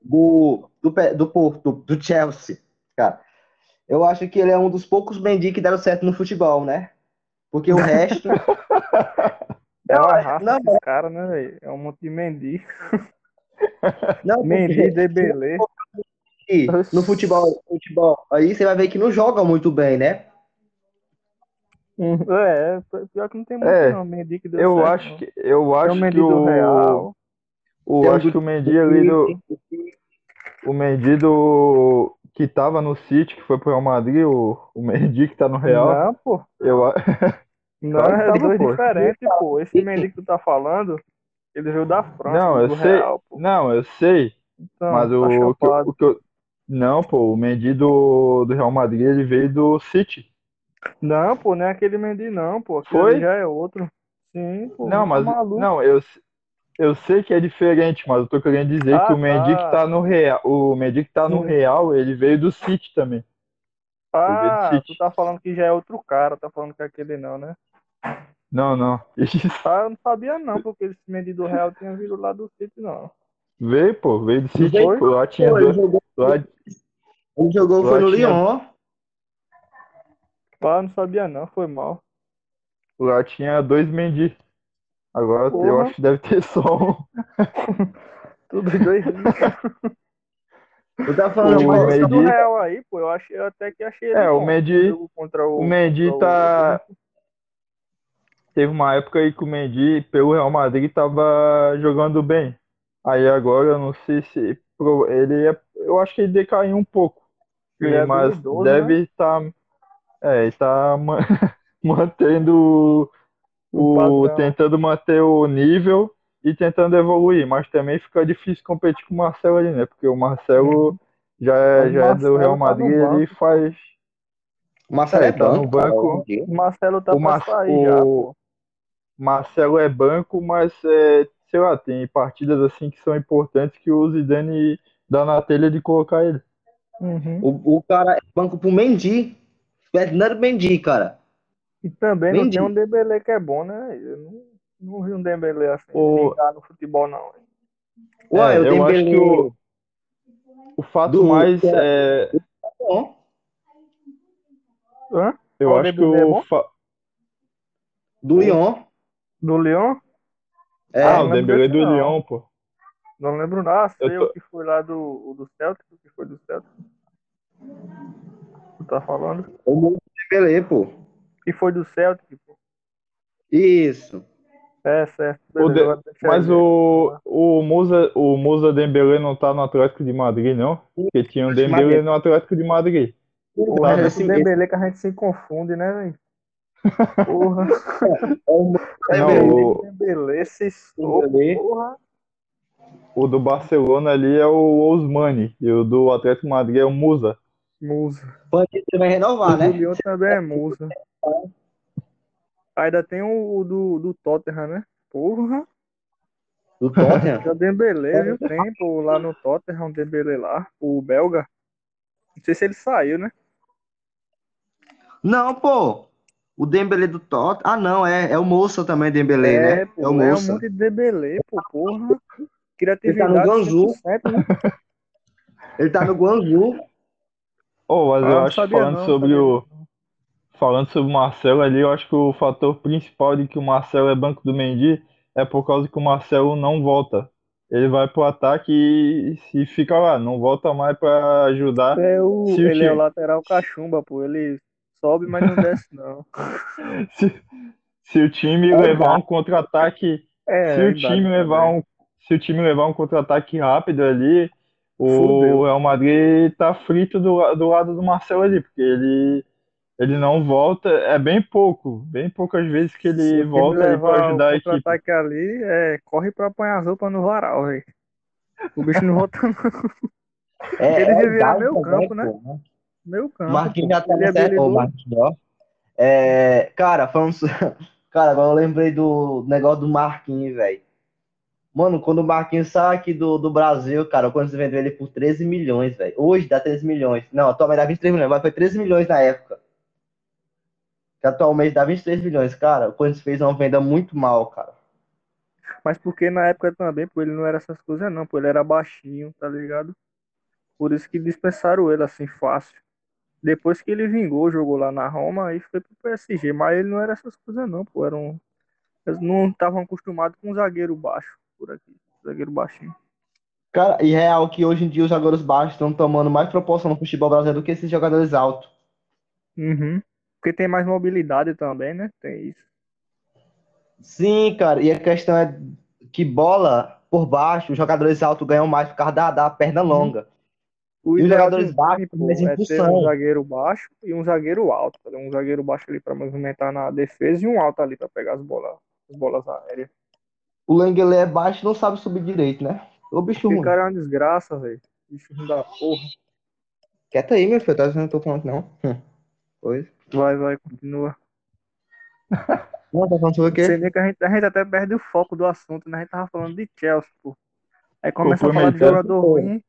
do, do, do Porto, do Chelsea, cara. Eu acho que ele é um dos poucos Mendy que deram certo no futebol, né? Porque o resto. É uma Não, raça não, esses caras, né, velho? É um monte de Mendy. não, Mendy, porque Debelé. no futebol, futebol, aí você vai ver que não joga muito bem, né? Hum, É, pior que não tem muito É, não. Mendy que deu Eu certo, acho não. que eu acho que do o, Real. O acho que o Mendy ali do o Mendy do que tava no City, que foi pro Real Madrid, o, o Mendy que tá no Real. Não, pô. Eu Não, Claro que é tava, dois pô. diferentes, pô. Esse Mendy que tu tá falando, ele veio da França, Não, eu sei. Real. Não, eu sei, Então, mas tá o, que, o que eu não, pô, o Mendy do, do Real Madrid, ele veio do City. Não, pô, não é aquele Mendy não, pô. Aquele Foi? já é outro. Sim, pô. Não, tá mas maluco. não, eu eu sei que é diferente, mas eu tô querendo dizer Ah, que o Mendy tá. que tá no Real, o Mendy que tá no. Real, ele veio do City também. Ah, City. tu tá falando que já é outro cara, tá falando que é aquele não, né? Não, não. Ah, eu não sabia não, porque esse Mendy do Real tinha vindo lá do City, não. Veio, pô, veio do City. Veio? Pô, lá tinha Pô, ele dois. jogou, Lá, ele jogou foi no Lá tinha- Lyon. Ah, não sabia não, foi mal. lá tinha dois Mendy. Agora eu Porra. acho que deve ter só um. Tudo dois Eu tava falando O esse do Real aí, pô, eu, achei, eu até que achei É, o jogo contra o, o Mendy contra tá- Teve uma época aí que o Mendy, pelo Real Madrid, tava jogando bem. Aí agora eu não sei se. pro- Ele é. Eu acho que ele decaiu um pouco. Ele é mas duvidoso, deve estar. é, ele tá ma- mantendo O. Tentando manter o nível e tentando evoluir. Mas também fica difícil competir com o Marcelo ali, né? Porque o Marcelo já é, já é do Marcelo Real tá no Madrid, ele banco. faz. O Marcelo É, é, tá no banco, cara, banco. O Marcelo tá O pra Mar- sair já, o- pô. Marcelo é banco, mas é, sei lá, tem partidas assim que são importantes que o Zidane dá na telha de colocar ele. Uhum. O, o cara é banco pro Mendy. Fernando Mendy, cara. E também não Mendy. tem um Dembélé que é bom, né? Eu não, não vi um Dembélé assim, O- no futebol, não. Ué, É, eu tenho acho que o, o fato Do- mais é, Bom. Hã? eu Qual acho que Dembélé é o bom? fa- Do Lyon. Do Leão? É, ah, não o Dembélé desse do não. Lyon, pô. Não lembro nada. Eu Sei tô- o que foi lá do, o do Celtic, o que foi do Celtic. Tu tá falando? o Dembélé, pô. Que foi do Celtic, pô. Isso. É, certo. O De- Mas o, o Musa, o Musa Dembélé não tá no Atlético de Madrid, não? Porque tinha um Dembélé no Atlético de Madrid. Porra, é esse- o Dembélé que a gente se confunde, né, velho? Porra. É Não, mesmo. o- Dembélé, se soco, Dembélé. porra. O do Barcelona ali é o Osmani e o do Atlético de Madrid é o Musa. Musa. Pode vai renovar, O né? do Lyon também é Musa. Ainda tem o, o do, do Tottenham, né? Porra. Do Tottenham. Já Dembélé, viu? Tem, pô, lá no Tottenham, o Dembélé lá, o belga. Não sei se ele saiu, né? Não, pô. O Dembélé do Tottenham. Ah, não, é, é o Moça também, Dembélé, é, né? pô, É o é um Moça. monte de Dembélé, pô, porra. Criatividade Ele tá no Guangzhou. 100%, né? Ele tá no Guangzhou. Oh, mas Ah, eu acho que falando não, sobre o falando sobre o Marcelo ali, eu acho que o fator principal de que o Marcelo é banco do Mendy é por causa que o Marcelo não volta. Ele vai pro ataque e, e fica lá, não volta mais pra ajudar. É o, o ele é o lateral cachumba, pô. Ele sobe, mas não desce, não. Se, se o time É levar um contra-ataque, É, se o time levar também. um, se o time levar um contra-ataque rápido ali, o Fudeu. Real Madrid tá frito do, do lado do Marcelo ali, porque ele ele não volta, é bem pouco, bem poucas vezes que Se ele time volta levar ajudar a equipe. contra-ataque ali, é, corre pra apanhar as roupas no varal, velho. O bicho não volta não. É, Ele é devia meio também, campo, né? pô. Meu campo. Marquinhos já tá Ele é no certo. Ô. Marquinhos, ó. É, cara, falando. Cara, agora eu lembrei do negócio do Marquinhos, velho. Mano, quando o Marquinhos saiu aqui do, do Brasil, cara, quando você vendeu ele por 13 milhões, velho. Hoje dá 13 milhões. Não, atualmente dá 23 milhões, mas foi 13 milhões na época. Que atualmente dá 23 milhões, cara. O Corinthians fez uma venda muito mal, cara. Mas porque na época também, pô, ele não era essas coisas não, pô, ele era baixinho, tá ligado? Por isso que dispensaram ele assim fácil. Depois que ele vingou, jogou lá na Roma, aí foi pro PSG, mas ele não era essas coisas não, pô, era um... Eles não estavam acostumados com um zagueiro baixo por aqui, zagueiro baixinho. Cara, e real que hoje em dia os jogadores baixos estão tomando mais proporção no futebol brasileiro do que esses jogadores altos. Uhum. Porque tem mais mobilidade também, né? Tem isso. Sim, cara, e a questão é que bola por baixo, os jogadores altos ganham mais por causa da, da perna longa. O E os jogadores baixos pô, é ter um zagueiro baixo e um zagueiro alto. tá? Um zagueiro baixo ali pra movimentar na defesa e um alto ali pra pegar as bolas, as bolas aéreas. O Lenglet é baixo e não sabe subir direito, né? Ô bicho Esse ruim. cara é uma desgraça, velho. Bicho ruim da porra. Quieta aí, meu filho, tá? Eu não tô falando, não. Hum. Pois. Vai, vai, continua. Não, tá falando sobre o Não quê? nem que a gente, a gente até perde o foco do assunto, né? A gente tava falando de Chelsea, pô. Aí começa a falar de jogador pô. ruim.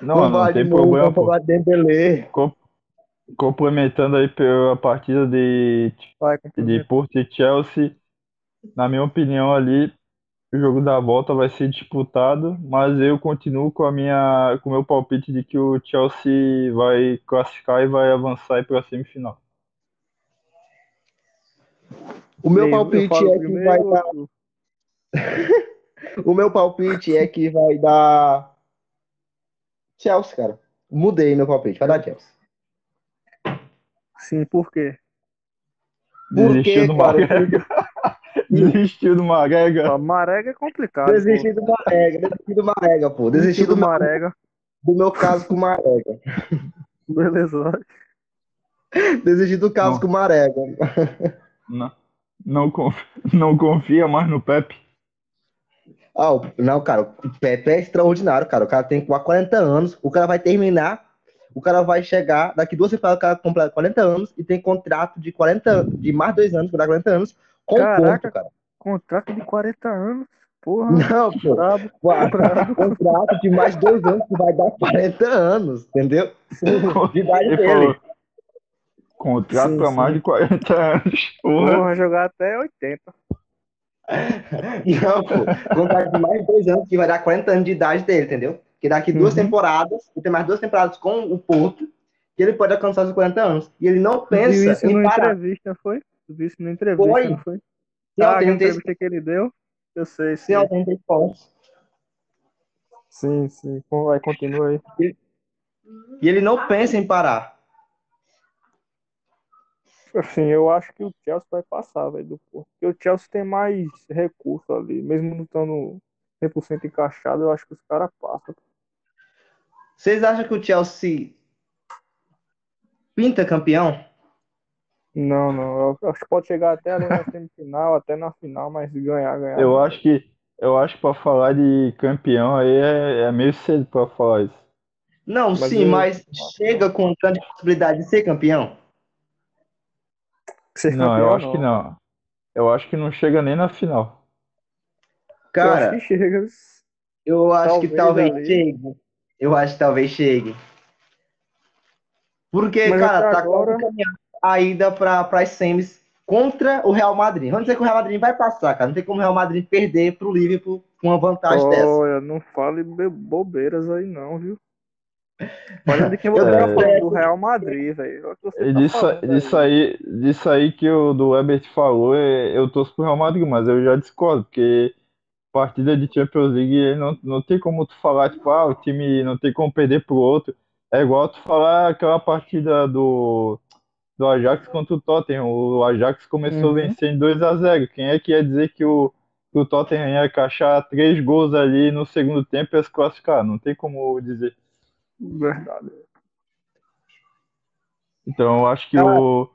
Não, não falar tem de novo, problema, pô. Dembélé. Com- Complementando aí pela partida de, Vai, de. Porto e Chelsea, na minha opinião ali, o jogo da volta vai ser disputado, mas eu continuo com a minha, com o meu palpite de que o Chelsea vai classificar e vai avançar para a semifinal. O meu Eu- eu palpite é que primeiro vai dar. O meu palpite é que vai dar Chelsea, cara. Mudei meu palpite, vai dar Chelsea. Sim, por quê? Desistiu do Marega. Desistiu do Marega. Marega é complicado. Desistiu do Marega, desistiu do Marega, pô. Desistiu do, do Marega. Do meu caso com o Marega. Beleza. Desistir do caso não. com o Marega. Não, não, confia, não confia mais no Pepe. Ah, não, cara, o Pepe é extraordinário, cara. O cara tem 40 anos, o cara vai terminar, o cara vai chegar, daqui duas temporadas o cara completa 40 anos e tem contrato de 40, de mais dois anos, para 40 anos, Caraca, ponto, cara. Contrato de 40 anos? Porra. Não, pô. Bravo, bravo. Contrato de mais dois anos que vai dar 40 anos, entendeu? De idade dele. Contrato para mais de 40 anos. Porra. Porra, jogar até 80. Não, pô. Contrato de mais dois anos que vai dar 40 anos de idade dele, entendeu? Que daqui duas uhum. temporadas, e tem mais duas temporadas com o Porto, que ele pode alcançar os 40 anos. E ele não pensa viu isso em parar. entrevista, foi? Tu viu isso na entrevista, foi. não foi? Sim, ah, a entrevista que ele deu? Eu sei, sim. Sim, pontos. Sim, sim. Vai, continua aí. E ele não pensa em parar. Assim, eu acho que o Chelsea vai passar, velho, do Porto. Porque o Chelsea tem mais recurso ali. Mesmo não estando 100% encaixado, eu acho que os caras passam. Vocês acham que o Chelsea pinta campeão? Não, não. Eu acho que pode chegar até ali na semifinal, até na final, mas ganhar, ganhar. Eu acho que eu acho que para falar de campeão aí é, é meio cedo para falar isso. Não, mas sim, eu... mas chega com grande possibilidade de ser campeão. Ser não, campeão, eu acho não. que não. Eu acho que não chega nem na final. Cara, eu acho que chega. Eu acho talvez que talvez chegue. Eu acho que talvez chegue. Porque, mas cara, tá agora... a ida para as semis contra o Real Madrid. Vamos dizer que o Real Madrid vai passar, cara. Não tem como o Real Madrid perder pro Liverpool com uma vantagem Olha, dessa. Olha, não fale bobeiras aí não, viu? Olha de quem você tá falando, do Real Madrid, velho. É disso, tá disso, aí, disso aí que o do Ebert falou, é, eu torço pro Real Madrid, mas eu já discordo, porque partida de Champions League não, não tem como tu falar, tipo, ah, o time não tem como perder pro outro. É igual tu falar aquela partida do, do Ajax contra o Tottenham. O Ajax começou uhum. vencendo 2 a 0 Quem é que ia dizer que o, que o Tottenham ia encaixar três gols ali no segundo tempo e ia se classificar? Não tem como dizer. Verdade. Então, eu acho que ah. o,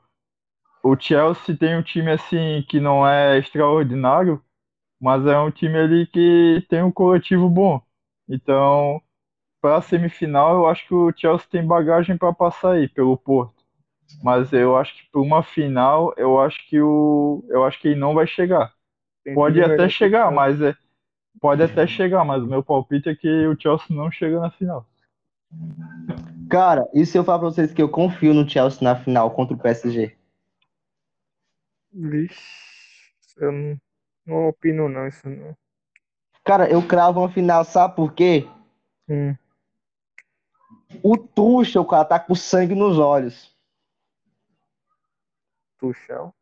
o Chelsea tem um time assim que não é extraordinário, mas é um time ali que tem um coletivo bom. Então, para a semifinal, eu acho que o Chelsea tem bagagem para passar aí pelo Porto. Mas eu acho que para uma final, eu acho que o eu acho que ele não vai chegar. Pode até chegar, mas é pode até chegar, mas o meu palpite é que o Chelsea não chega na final. Cara, e se eu falar pra vocês que eu confio no Chelsea na final contra o PSG? Vixe, eu não, não opino não, isso não. Cara, eu cravo uma final, sabe por quê? Hum. O Tuchel, cara, tá com sangue nos olhos. Tuchel?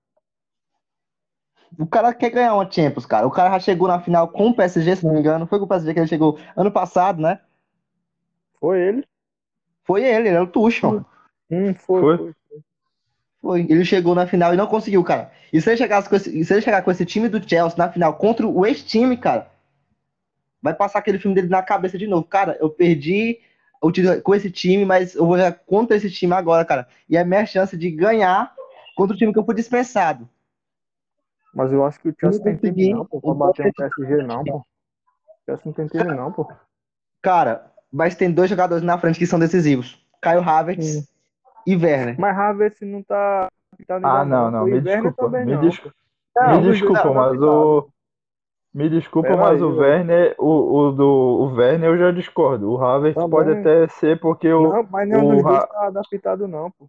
O cara quer ganhar uma Champions, cara. O cara já chegou na final com o PSG, se não me engano. Foi com o PSG que ele chegou ano passado, né? Foi ele? Foi ele, ele era o Tuchel. Hum, foi, foi. foi. Foi. Ele chegou na final e não conseguiu, cara. E se ele, chegasse com esse, se ele chegar com esse time do Chelsea na final contra o ex-time, cara, vai passar aquele filme dele na cabeça de novo. Cara, eu perdi o título com esse time, mas eu vou jogar contra esse time agora, cara. E é a minha chance de ganhar contra o time que eu fui dispensado. Mas eu acho que o Chelsea tem time não, pô, pra bater no PSG não, pô. O Chelsea não tem time não, pô. Cara, mas tem dois jogadores na frente que são decisivos. Caio Havertz e Werner. Mas Havertz não tá... tá ah, não, não, me desculpa, me, não. Desculpa, não, me desculpa, não, mas o... Me desculpa, Pera mas aí, o Werner, o, o, do o Werner eu já discordo. O Havertz tá pode até ser porque o. Não, mas nenhum dos dois tá adaptado, não, pô.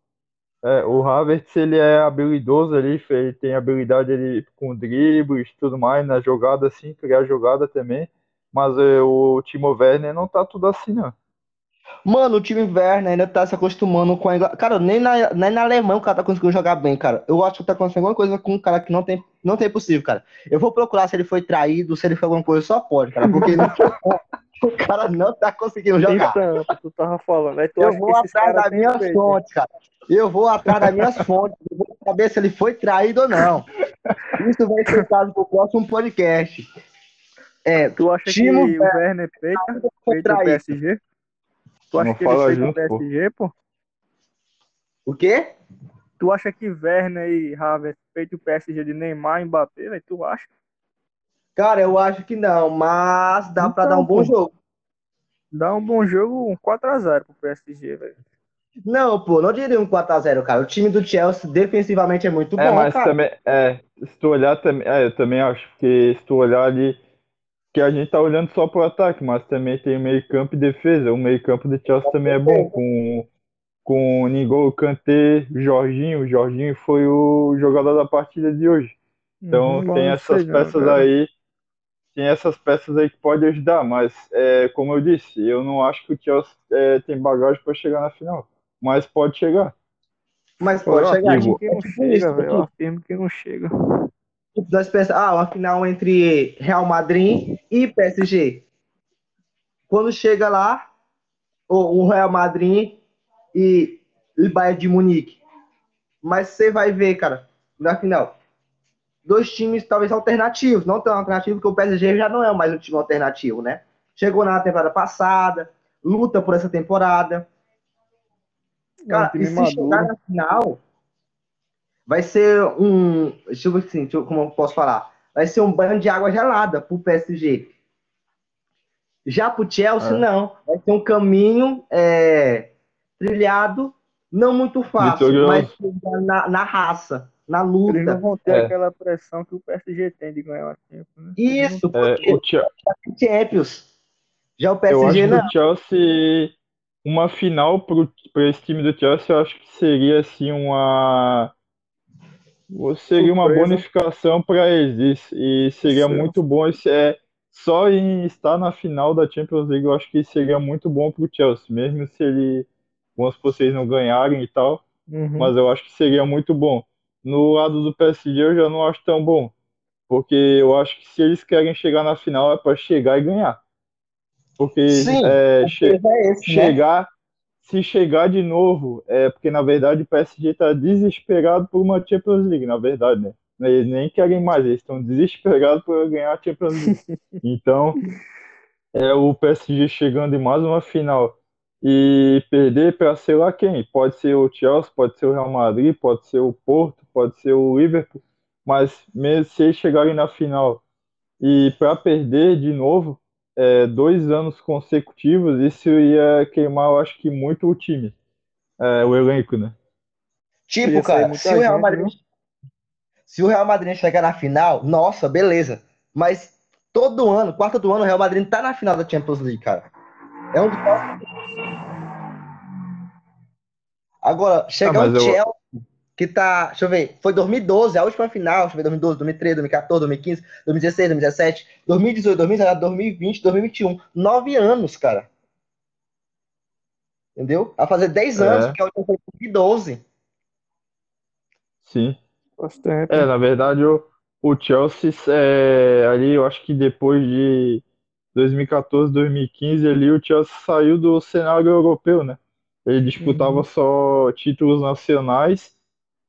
É, o Havertz ele é habilidoso ali, ele tem habilidade ali com dribles e tudo mais, na jogada assim, criar jogada também. Mas é, o Timo Werner não tá tudo assim, não. Mano, o time Werner ainda tá se acostumando com a Inglaterra. Cara, nem na, nem na Alemanha o cara tá conseguindo jogar bem, cara. Eu acho que tá acontecendo alguma coisa com um cara que não tem, não tem possível, cara. Eu vou procurar se ele foi traído, se ele foi alguma coisa, só pode, cara. Porque não, o cara não tá conseguindo jogar. Então, tu tava falando. Aí tu Eu acha vou atrás das têm minhas feito? fontes, cara. Eu vou atrás das minhas fontes. Eu vou saber se ele foi traído ou não. Isso vai ser caso pro próximo podcast. É, Tu acha Timo que o Werner peita, foi traído. PSG? Tu acha Não que ele peita o junto. PSG, pô? O quê? Tu acha que Werner e Havertz peitam o PSG de Neymar e Mbappé, velho? Tu acha? Cara, eu acho que não, mas dá pra Então, dar um bom pô. jogo. Dá um bom jogo, um 4x0 pro PSG, velho. Não, pô, não diria um 4x0, cara. O time do Chelsea defensivamente é muito É, bom, mas cara. também, é, se tu olhar também, é, eu também acho que se tu olhar ali, que a gente tá olhando só pro ataque, mas também tem o meio campo e defesa. O meio campo do Chelsea também é bom, com, com N'Golo Kanté, Jorginho. O Jorginho foi o jogador da partida de hoje. Então Uhum, tem essas sei peças cara. aí, tem essas peças aí que pode ajudar, mas é, como eu disse, eu não acho que o Chelsea é, tem bagagem para chegar na final, mas pode chegar. Mas pode eu chegar. afirmo que não chega, velho. Eu afirmo que não chega. Nós pensamos, ah, uma final entre Real Madrid e PSG. Quando chega lá, o, o Real Madrid e o Bayern de Munique. Mas você vai ver, cara, na final, dois times talvez alternativos, não tão alternativos, porque o PSG já não é mais um time alternativo, né? Chegou na temporada passada, luta por essa temporada. É um Cara, e se maduro. chegar na final, vai ser um. Deixa eu ver assim, deixa eu- como eu posso falar? Vai ser um banho de água gelada pro PSG. Já pro Chelsea, É. não. Vai ser um caminho é, trilhado, não muito fácil, mas na, na raça, na Eles não luta. vão ter É. aquela pressão que o PSG tem de ganhar a Champions, né? Isso, É, porque o Chelsea, é Champions. Já o eu PSG acho não. que o Chelsea, uma final para esse time do Chelsea, eu acho que seria assim uma seria uma Surpresa. bonificação para eles e seria Sim. muito bom esse é só em estar na final da Champions League, eu acho que seria muito bom para o Chelsea, mesmo se ele vamos vocês não ganharem e tal, Uhum. mas eu acho que seria muito bom. No lado do PSG eu já não acho tão bom, porque eu acho que se eles querem chegar na final é para chegar e ganhar. Porque Sim, é, che- é esse, né? chegar, se chegar de novo, é porque na verdade o PSG está desesperado por uma Champions League, na verdade, né? Eles nem querem mais, eles estão desesperados por ganhar a Champions League. Então, é o PSG chegando em mais uma final e perder para sei lá quem. Pode ser o Chelsea, pode ser o Real Madrid, pode ser o Porto, pode ser o Liverpool, mas mesmo se eles chegarem na final e para perder de novo, é, dois anos consecutivos, isso ia queimar, eu acho que muito o time, é, o elenco, né? Tipo, cara, se o Real Madrid, viu? se o Real Madrid chegar na final, nossa, beleza. Mas todo ano, quarto do ano, o Real Madrid tá na final da Champions League, cara. É um dos Agora, chega Ah, o mas eu- Chelsea, que tá, deixa eu ver, foi 2012, a última final, deixa eu ver, 2012, 2013, 2014, 2015, 2016, 2017, 2018, 2019, 2020, 2021. Nove anos, cara. Entendeu? A fazer 10 É. anos, porque a última foi em 2012. Sim. Faz tempo. É, na verdade, o, o Chelsea, é, ali, eu acho que depois de 2014, 2015, ali, o Chelsea saiu do cenário europeu, né? Ele disputava Uhum. só títulos nacionais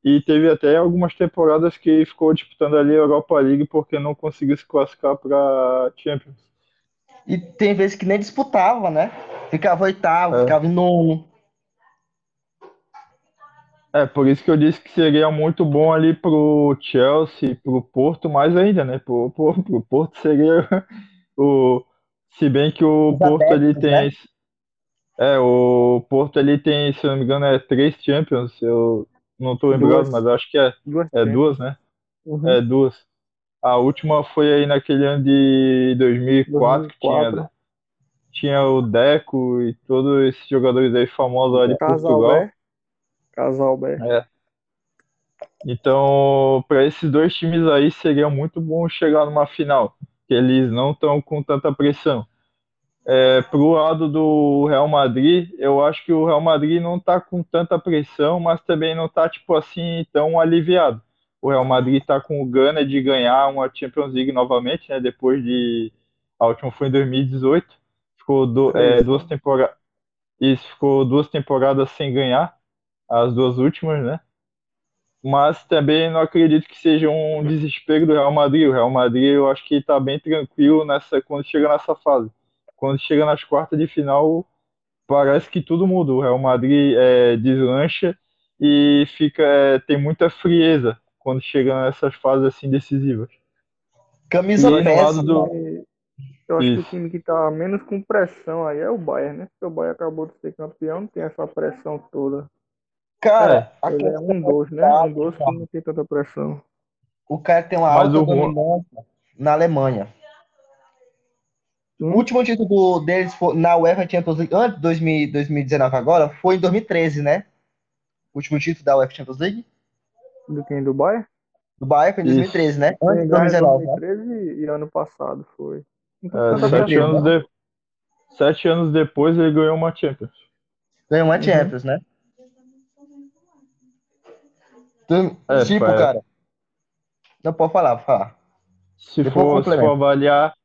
e teve até algumas temporadas que ficou disputando ali a Europa League porque não conseguiu se classificar para Champions. E tem vezes que nem disputava, né? Ficava oitavo, É. ficava em nono. É, por isso que eu disse que seria muito bom ali pro Chelsea, pro Porto mais ainda, né? Pro, pro, pro Porto seria o. Se bem que o Os Porto ali adeptos, tem. né? É, o Porto ali tem, se eu não me engano, é três Champions. Eu não tô lembrado, Duas. mas acho que é, Duas é duas, né? Uhum. É duas. A última foi aí naquele ano de 2004 que tinha, 2004. tinha o Deco e todos esses jogadores aí famosos lá de Portugal. Casalbé. É. Então, para esses dois times aí seria muito bom chegar numa final, que eles não estão com tanta pressão. É, pro lado do Real Madrid, eu acho que o Real Madrid não tá com tanta pressão, mas também não tá, tipo assim, tão aliviado. O Real Madrid tá com o gana de ganhar uma Champions League novamente, né? Depois de. A última foi em 2018. Ficou do, é, duas temporadas. Isso, ficou duas temporadas sem ganhar, as duas últimas, né? Mas também não acredito que seja um desespero do Real Madrid. O Real Madrid eu acho que está bem tranquilo nessa quando chega nessa fase. Quando chega nas quartas de final, parece que tudo muda. O Real Madrid é, deslancha e fica é, tem muita frieza quando chega nessas fases assim decisivas. Camisa péssima. Do... Eu acho Isso. que o time que tá menos com pressão aí é o Bayern, né? Porque o Bayern acabou de ser campeão, não tem essa pressão toda. Cara, é, é um dos, né? Um dos que não tem tanta pressão. O cara tem uma alta dominância na Alemanha. Hum? O último título deles foi, na UEFA Champions League, antes de 2019 agora, foi em 2013, né? O último título da UEFA Champions League. Do quem? Do Bayern? Do Bayern foi em 2013, Isso. né? Antes de 2019. 2013 né? e ano passado foi. É, sete, anos de... sete anos depois ele ganhou uma Champions. Ganhou uma uhum. Champions, né? é, tipo, é. cara. Não pode falar, pode falar. Se for, se for avaliar,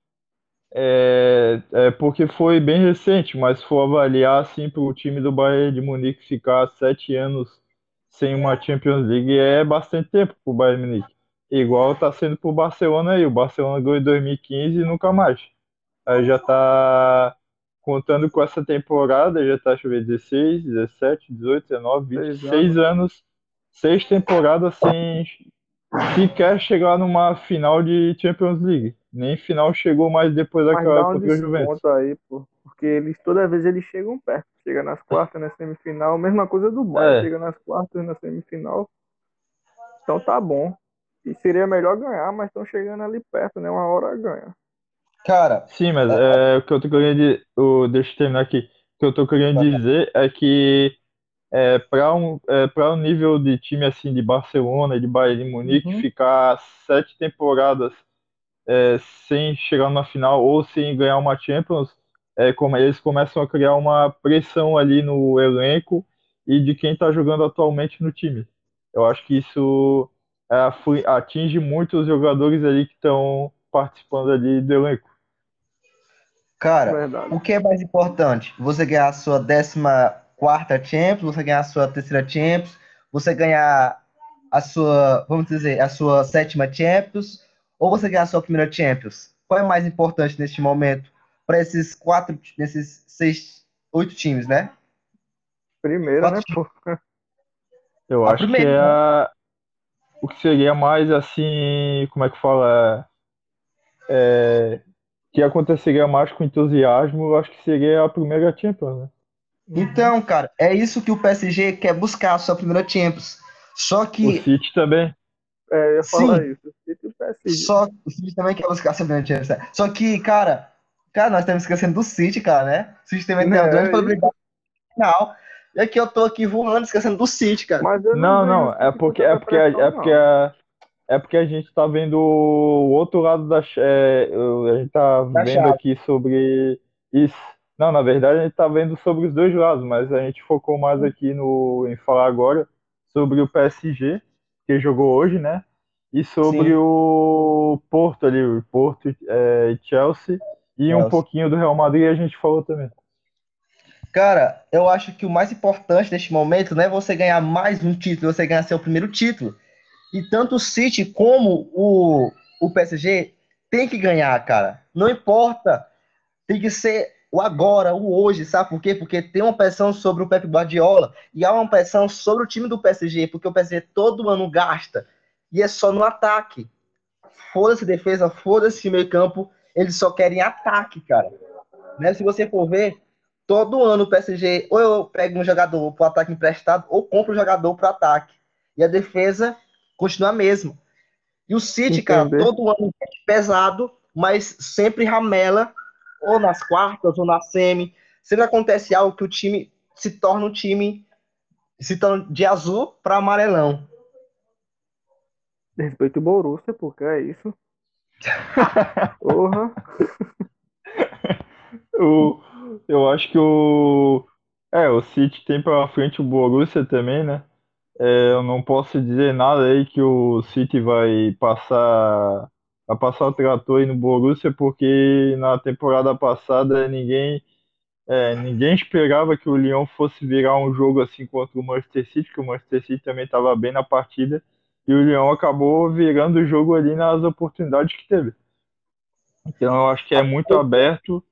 é, é, porque foi bem recente, mas se for avaliar assim para o time do Bayern de Munique ficar sete anos sem uma Champions League é bastante tempo para o Bayern Munique. Igual está sendo para o Barcelona aí. O Barcelona ganhou em 2015 e nunca mais. Aí já está contando com essa temporada, já está, deixa eu ver, 16, 17, 18, 19, 20, 6 anos, 6 temporadas sem sequer chegar numa final de Champions League. Nem final chegou mais depois daquela época contra o Juventus. aí, pô. Porque eles, toda vez eles chegam perto. Chega nas quartas, na semifinal. Mesma coisa do Bayern. É. Chega nas quartas, na semifinal. Então tá bom. E seria melhor ganhar, mas estão chegando ali perto, né? Uma hora ganha. Cara. Sim, mas é, o que eu tô querendo dizer. deixa eu terminar aqui. O que eu tô querendo dizer é que é, para um, é, para um nível de time assim de Barcelona, de Bayern de Munique, uhum. ficar sete temporadas é, sem chegar na final ou sem ganhar uma Champions, é, como eles começam a criar uma pressão ali no elenco e de quem está jogando atualmente no time. Eu acho que isso é, atinge muito os jogadores ali que estão participando ali do elenco. Cara, Verdade. o que é mais importante? Você ganhar a sua 14 Champions, você ganhar a sua terceira Champions, você ganhar a sua, vamos dizer, a sua sétima Champions, ou você ganhar a sua primeira Champions? Qual é mais importante neste momento para esses quatro, nesses seis, oito times, né? Primeira, né, pô? Eu a acho primeira, que é a, o que seria mais assim, como é que fala? É, que aconteceria mais com entusiasmo, eu acho que seria a primeira Champions, né? Então, cara, é isso que o PSG quer buscar, a sua primeira Champions. Só que. O City também. É, eu falar Sim. isso. O City e o PSG. Só, o City também quer buscar a sua primeira Champions. Né? Só que, cara, cara, nós estamos esquecendo do City, cara, né? O City também tem uma grande probabilidade final. E aqui eu tô aqui voando, esquecendo do City, cara. Mas não, não, não, é porque é porque é porque é, é porque a gente tá vendo o outro lado da é, a gente tá da vendo chave. aqui sobre isso. Não, na verdade a gente tá vendo sobre os dois lados, mas a gente focou mais aqui no em falar agora sobre o PSG que jogou hoje, né? E sobre Sim. o Porto ali, o Porto é, e Chelsea e Chelsea. um pouquinho do Real Madrid a gente falou também. Cara, eu acho que o mais importante neste momento não é você ganhar mais um título, você ganhar seu primeiro título. E tanto o City como o, o PSG tem que ganhar, cara. Não importa. Tem que ser o agora, o hoje, sabe por quê? Porque tem uma pressão sobre o Pep Guardiola e há uma pressão sobre o time do PSG, porque o PSG todo ano gasta e é só no ataque. Foda-se defesa, foda-se meio campo, eles só querem ataque, cara. Né? Se você for ver, todo ano o PSG, ou eu pego um jogador para o ataque emprestado, ou compro um jogador para o ataque. E a defesa continua a mesma. E o City, Entender. cara, todo ano é pesado, mas sempre ramela, ou nas quartas, ou na semi. Sempre acontece algo que o time se torna um time se torna de azul para amarelão. Respeito o Borussia, porque é isso. Porra. o, eu acho que o. É, o City tem pela frente o Borussia também, né? É, eu não posso dizer nada aí que o City vai passar, vai passar o trator aí no Borussia, porque na temporada passada ninguém, é, ninguém esperava que o Lyon fosse virar um jogo assim contra o Manchester City, que o Manchester City também estava bem na partida, e o Lyon acabou virando o jogo ali nas oportunidades que teve. Então eu acho que é muito aberto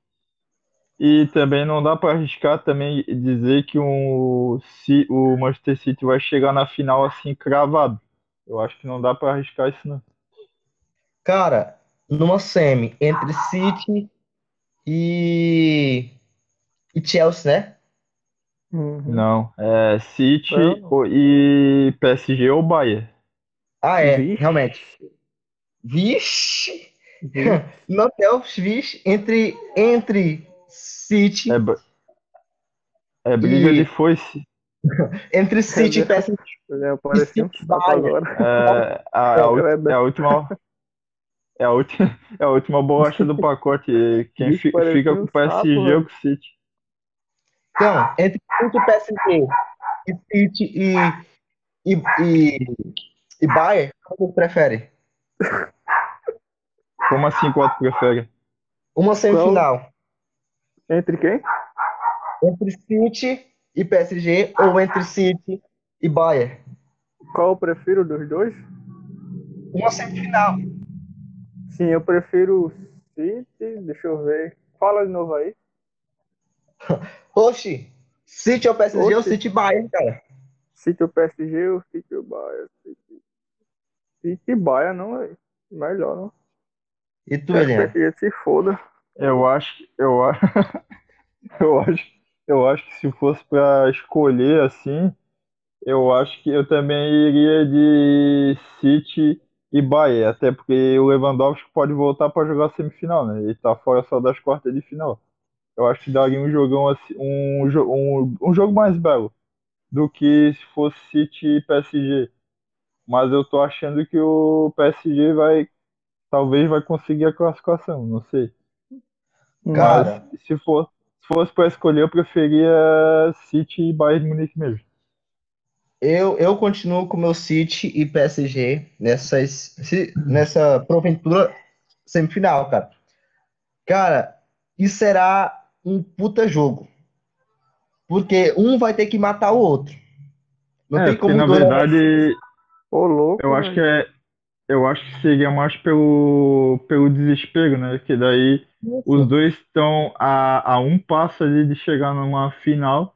e também não dá para arriscar também dizer que um, se, o Manchester City vai chegar na final assim cravado. Eu acho que não dá para arriscar isso não. Cara, numa semi entre City e, e Chelsea, né? Uhum. Não, é City não. e PSG ou Bayern. Ah, é, Vixe. realmente. Vixe! Tem os vixe entre, entre City. É, é briga e... de foice. Entre City e PSG. É, parece um agora. É, a, a, é a última. É a última, é a última bolacha do pacote. Quem fi, fica com o PSG sapo, ou com o City. Então, entre City e PSG e City e, e, e, e Bayern, qual você prefere? Como assim qual tu prefere? Uma semifinal. Entre quem? Entre City e PSG ou entre City e Bayern? Qual eu prefiro dos dois? Uma semifinal. Sim, eu prefiro City. Deixa eu ver. Fala de novo aí. Oxi, City ou PSG Oxi. ou City Bayern, cara? City ou PSG ou City ou Bayern? City, City Bayern não é melhor, não. E tu, Eliane? Se foda. Eu acho, eu acho, eu acho, eu acho que se fosse para escolher assim, eu acho que eu também iria de City e Bahia, até porque o Lewandowski pode voltar para jogar semifinal, né? Ele tá fora só das quartas de final. Eu acho que daria um jogão assim, um, um, um jogo mais belo do que se fosse City e PSG. Mas eu tô achando que o PSG vai talvez vai conseguir a classificação, não sei. Cara, Mas, se, for, se fosse para escolher, eu preferia City e Bayern de Munique mesmo. Eu, eu continuo com meu City e PSG nessas, nessa proventura semifinal, cara. Cara, isso será um puta jogo. Porque um vai ter que matar o outro. Não é, tem como na verdade, Ô, louco, eu acho que é eu acho que seria mais pelo, pelo desespero, né? Que daí os dois estão a, a um passo ali de chegar numa final.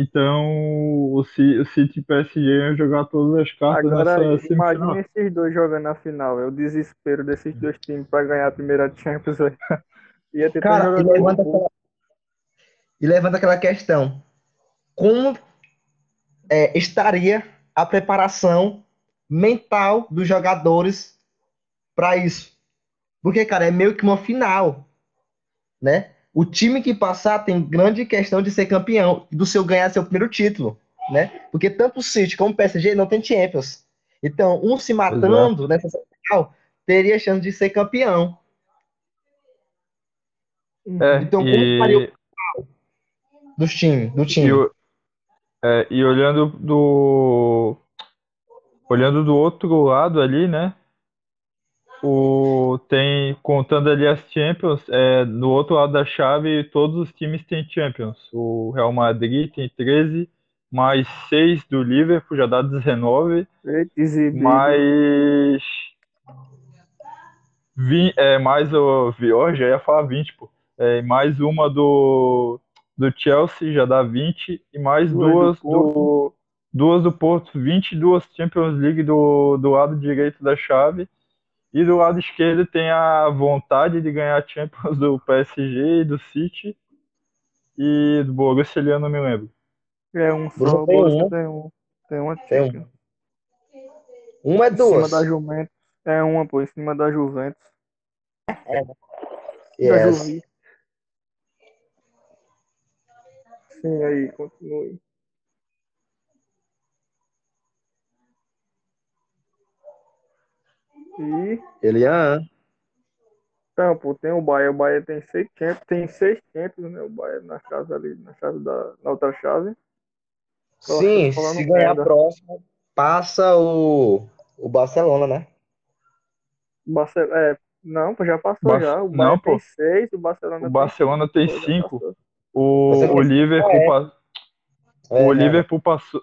Então o, City e PSG iam jogar todas as cartas Agora, nessa Imagina esses dois jogando na final. É o desespero desses dois times para ganhar a primeira Champions. Ia ter Cara, e levanta, aquela, e levanta aquela questão. Como é, estaria a preparação mental dos jogadores para isso. Porque, cara, é meio que uma final, né? O time que passar tem grande questão de ser campeão, do seu ganhar seu primeiro título, né? Porque tanto o City como o PSG não tem Champions. Então, um se matando Exato. nessa final teria chance de ser campeão. É, então, como e... faria o dos times, do time? E, é, e olhando do olhando do outro lado ali, né? O, tem, contando ali as Champions, é, no outro lado da chave, todos os times têm Champions. O Real Madrid tem 13, mais 6 do Liverpool, já dá 19. Mais. 20, é, mais o. Ó, já ia falar 20, pô. É, mais uma do, do Chelsea, já dá 20. E mais duas do, duas do Porto, 22 Champions League do, do lado direito da chave. E do lado esquerdo tem a vontade de ganhar Champions do PSG e do City. E do Borussia eu não me lembro. É um só, o Borussia tem um. Tem uma Champions. Um. Uma é duas. Em cima da Juventus. É uma, pô, em cima da Juventus. É. Yes. Sim, aí, continue. E. Elian. Então, pô, tem o Bahia, o Bahia tem 600, tem 600, né? O Bahia na chave ali, na chave da na outra chave. Sim, se ganhar a próxima, passa o, o Barcelona, né? Barcelona, é, não, já passou Bar já. O Bahia não, tem 6, o Barcelona o Barcelona tem 5. O, o Liverpool, é. pa... é, o, Liverpool passou,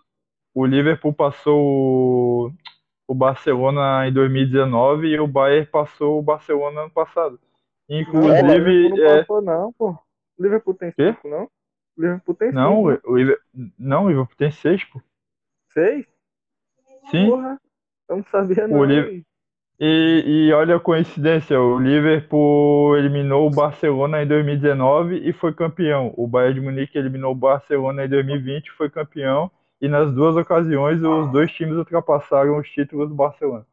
o Liverpool passou o Barcelona em 2019 e o Bayern passou o Barcelona ano passado. Inclusive. Não, é... passou, não, pô. O Liverpool tem 5, não? O Liverpool tem 5. Não, o, o, não, o Liverpool tem 6, pô. 6? Sim. Porra, eu não sabia, não. O. E, e olha a coincidência, o Liverpool eliminou o Barcelona em 2019 e foi campeão. O Bayern de Munique eliminou o Barcelona em 2020 e foi campeão. E nas duas ocasiões, os dois times ultrapassaram os títulos do Barcelona.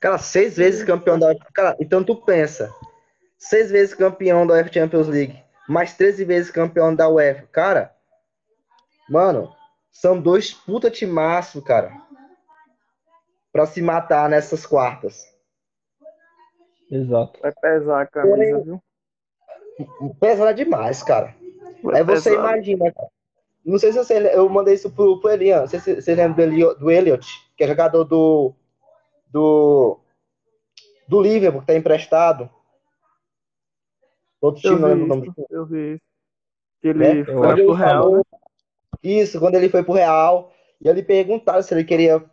Cara, seis vezes campeão da Cara, então tu pensa. Seis vezes campeão da UEFA Champions League. Mais 13 vezes campeão da UEFA. Cara, mano, são dois puta timaço, cara para se matar nessas quartas. Exato. Vai pesar a camisa, Porém, viu? Pesa demais, cara. Vai Aí você pesar. imagina, cara. Não sei se você. Eu mandei isso pro, pro Elian. Não sei se você lembra do, do Elliot, que é jogador do. Do. Do Liverpool, que tá emprestado. Outro time, não lembro o nome. Eu vi. Que ele é? foi pro Real, né? Isso, quando ele foi pro Real. E ele perguntaram se ele queria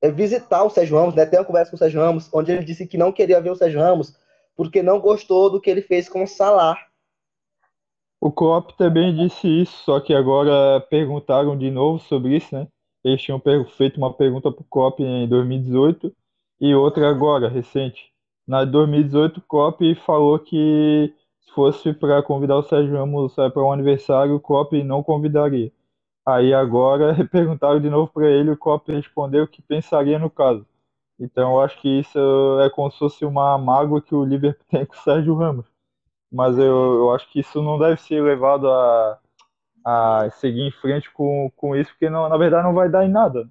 é visitar o Sérgio Ramos, né? Ter uma conversa com o Sérgio Ramos, onde ele disse que não queria ver o Sérgio Ramos porque não gostou do que ele fez com o Salah. O Klopp também disse isso, só que agora perguntaram de novo sobre isso, né? Eles tinham feito uma pergunta para o Klopp em 2018 e outra agora, recente. Na 2018, o Klopp falou que se fosse para convidar o Sérgio Ramos para um aniversário, o Klopp não convidaria. Aí agora perguntaram de novo para ele, o Klopp respondeu que pensaria no caso. Então eu acho que isso é como se fosse uma mágoa que o Liverpool tem com o Sérgio Ramos. Mas eu, eu acho que isso não deve ser levado a, a seguir em frente com, com isso, porque não, na verdade não vai dar em nada.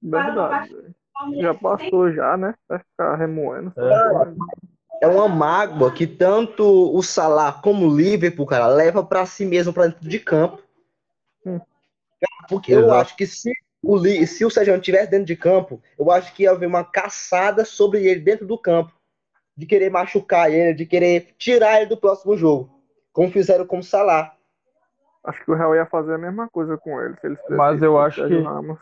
Verdade. Já passou já, né? Vai ficar remoendo. É. é uma mágoa que tanto o Salah como o Liverpool, cara, leva para si mesmo para dentro de campo. Hum. Porque Exato. eu acho que se o, se o Sérgio estivesse dentro de campo, eu acho que ia haver uma caçada sobre ele dentro do campo. De querer machucar ele, de querer tirar ele do próximo jogo. Como fizeram com o Salah. Acho que o Real ia fazer a mesma coisa com ele. Se Mas eu acho que. Ramos.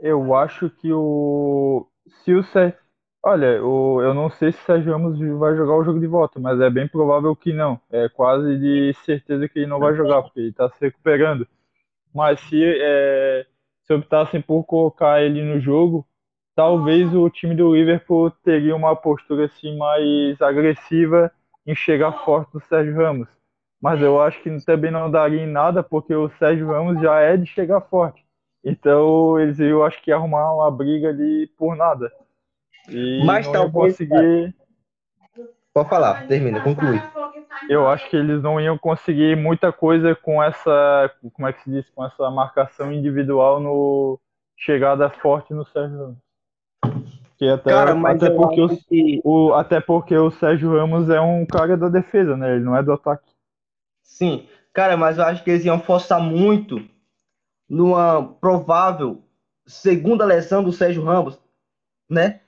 Eu acho que o. Se o Sérgio. Olha, o... eu não sei se o Sérgio Ramos vai jogar o jogo de volta, mas é bem provável que não. É quase de certeza que ele não vai jogar, porque ele está se recuperando mas se, é, se optassem por colocar ele no jogo, talvez o time do Liverpool teria uma postura assim mais agressiva em chegar forte no Sérgio Ramos. Mas eu acho que também não daria em nada, porque o Sérgio Ramos já é de chegar forte. Então eles eu acho que arrumar uma briga ali por nada. E Mas talvez conseguir. Pode falar, termina, conclui eu acho que eles não iam conseguir muita coisa com essa, como é que se diz, com essa marcação individual no chegada forte no Sérgio Ramos. Que até, cara, até, porque o, que... o, até porque o Sérgio Ramos é um cara da defesa, né? Ele não é do ataque. Sim, cara, mas eu acho que eles iam forçar muito numa provável segunda lesão do Sérgio Ramos, né?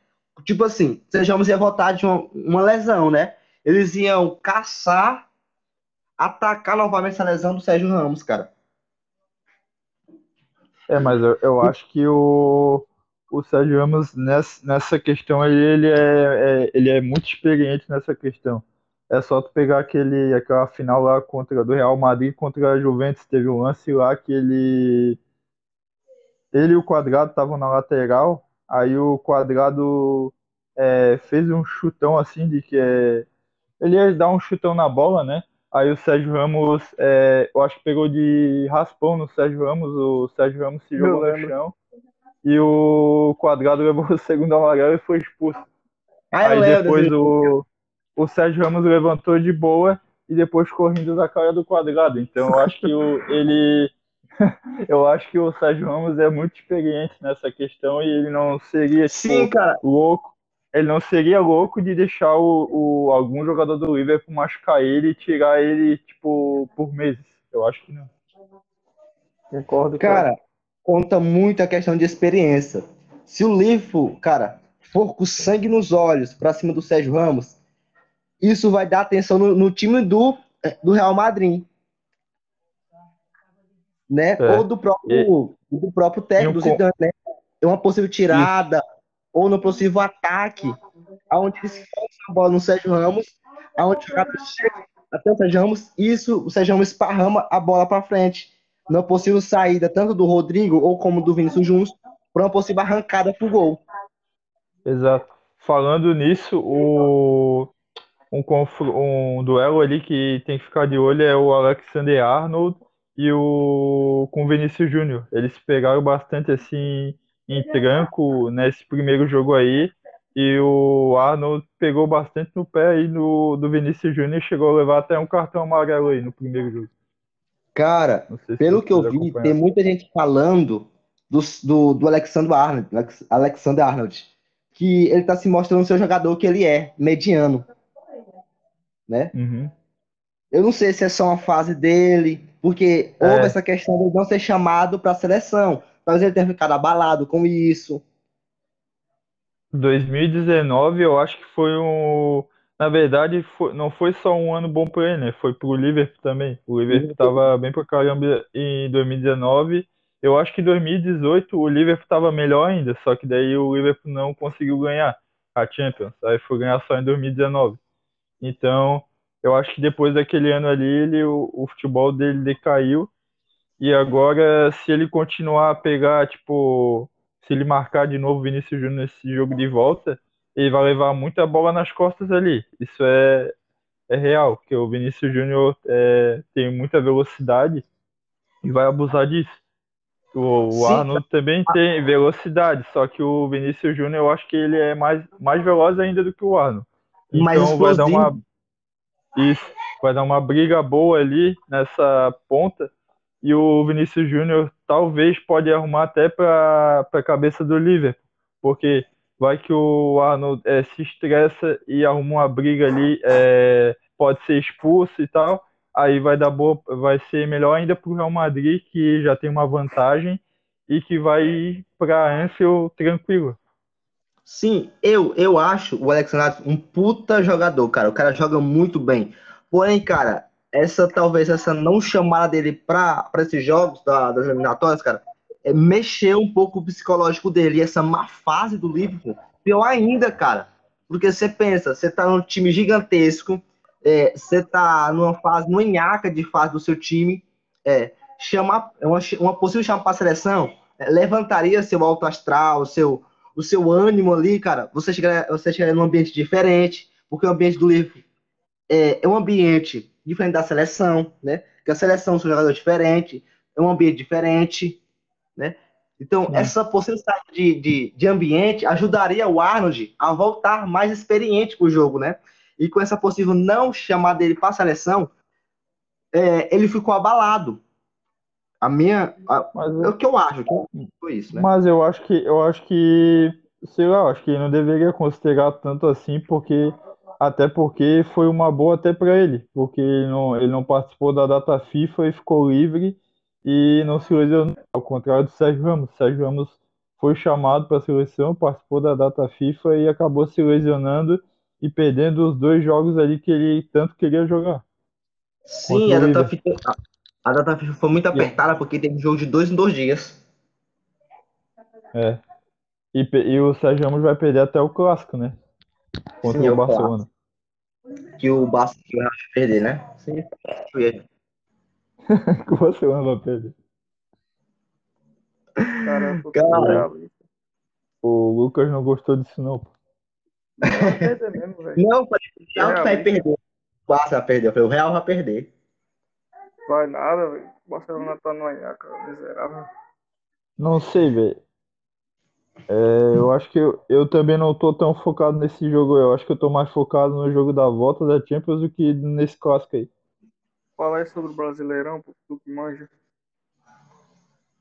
Tipo assim, o Sérgio Ramos ia voltar de uma, uma lesão, né? eles iam caçar, atacar novamente essa lesão do Sérgio Ramos, cara. É, mas eu, eu acho que o, o Sérgio Ramos, nessa, nessa questão, ele, ele, é, é, ele é muito experiente nessa questão. É só tu pegar aquele, aquela final lá contra do Real Madrid contra a Juventus. Teve um lance lá que ele. Ele e o quadrado estavam na lateral. Aí o quadrado é, fez um chutão assim de que é ele ia dar um chutão na bola, né? Aí o Sérgio Ramos, é, eu acho que pegou de raspão no Sérgio Ramos, o Sérgio Ramos se jogou no chão e o quadrado levou o segundo amarelo e foi expulso. Ah, Aí depois o, o Sérgio Ramos levantou de boa e depois correndo da cara do quadrado. Então eu acho que o, ele. eu acho que o Sérgio Ramos é muito experiente nessa questão e ele não seria tipo, Sim, cara. louco ele não seria louco de deixar o, o, algum jogador do Liverpool machucar ele e tirar ele, tipo, por meses. Eu acho que não. Concordo, cara. cara. Conta muito a questão de experiência. Se o Liverpool, cara, for com sangue nos olhos para cima do Sérgio Ramos, isso vai dar atenção no, no time do, do Real Madrid. Né? É. Ou do próprio, e, do próprio técnico do Zidane, né? É uma possível tirada, isso. ou no possível ataque, aonde eles a bola no Sérgio Ramos, aonde o chega até o Sérgio Ramos, isso, o Sérgio Ramos esparrama a bola para frente. Não possível saída tanto do Rodrigo ou como do Vinícius Júnior para uma possível arrancada pro gol. Exato. Falando nisso, o um, um duelo ali que tem que ficar de olho é o Alexander Arnold e o com o Vinícius Júnior. Eles pegaram bastante assim em tranco nesse primeiro jogo aí. E o Arnold pegou bastante no pé aí no, do Vinícius Júnior e chegou a levar até um cartão amarelo aí no primeiro jogo. Cara, pelo que eu vi, acompanhar. tem muita gente falando do, do, do Alexander Arnold, Alexander Arnold, que ele tá se mostrando o seu jogador que ele é, mediano né? Uhum. Eu não sei se é só uma fase dele, porque é. houve essa questão de não ser chamado para a seleção. Talvez ele tenha ficado abalado com isso. 2019 eu acho que foi um. Na verdade, foi... não foi só um ano bom para ele, né? Foi pro Liverpool também. O Liverpool estava bem pra caramba em 2019. Eu acho que em 2018 o Liverpool estava melhor ainda, só que daí o Liverpool não conseguiu ganhar a Champions. Aí foi ganhar só em 2019. Então, eu acho que depois daquele ano ali, ele, o, o futebol dele decaiu. E agora, se ele continuar a pegar, tipo, se ele marcar de novo o Vinícius Júnior nesse jogo de volta, ele vai levar muita bola nas costas ali. Isso é, é real, porque o Vinícius Júnior é, tem muita velocidade e vai abusar disso. O, o Arnold também tem velocidade, só que o Vinícius Júnior eu acho que ele é mais, mais veloz ainda do que o Arnold. Então vai dar uma isso, vai dar uma briga boa ali nessa ponta e o Vinícius Júnior talvez pode arrumar até para a cabeça do Liverpool, porque vai que o Arnold é, se estressa e arruma uma briga ali, é, pode ser expulso e tal, aí vai dar boa, vai ser melhor ainda para o Real Madrid que já tem uma vantagem e que vai para Anfield tranquilo. Sim, eu, eu acho o Alexandre um puta jogador, cara. O cara joga muito bem. Porém, cara, essa talvez essa não chamada dele para esses jogos da, das eliminatórias, cara, é mexer um pouco o psicológico dele. E essa má fase do Liverpool, pior ainda, cara. Porque você pensa, você tá num time gigantesco, é, você tá numa fase, numa nhaca de fase do seu time, é, chamar, uma, uma possível chamada para a seleção, é, levantaria seu alto astral, seu o seu ânimo ali, cara, você chegar, você chegar num ambiente diferente, porque o ambiente do livro é, é um ambiente diferente da seleção, né? Que a seleção são jogadores diferentes, é um ambiente diferente, né? Então, essa possibilidade de, de, de, ambiente ajudaria o Arnold a voltar mais experiente para o jogo, né? E com essa possível não chamada dele para a seleção, é, ele ficou abalado. A minha. A, mas, é o que eu acho, que foi isso, né? Mas eu acho que eu acho que. Sei lá, acho que não deveria considerar tanto assim, porque. Até porque foi uma boa até para ele, porque ele não, ele não participou da data FIFA e ficou livre e não se lesionou. Ao contrário do Sérgio Ramos. Sérgio Ramos foi chamado para a seleção, participou da data FIFA e acabou se lesionando e perdendo os dois jogos ali que ele tanto queria jogar. Sim, a data, FIFA, a data FIFA foi muito apertada porque teve jogo de dois em dois dias. É. E, e o Sérgio Ramos vai perder até o clássico, né? Contra Sim, o Barcelona. Que o Barcelona vai perder, né? Sim. que o Barcelona vai perder. Caramba, Cara, o Lucas não gostou disso, não. Não, o Real vai perder. O Barça vai perder. O Real vai perder. Vai nada, velho. Barcelona tá no nhaca, miserável. Não sei, velho. É, eu acho que eu, eu também não tô tão focado nesse jogo. Eu acho que eu tô mais focado no jogo da volta da Champions do que nesse clássico aí. Fala aí sobre o Brasileirão, tu que manja.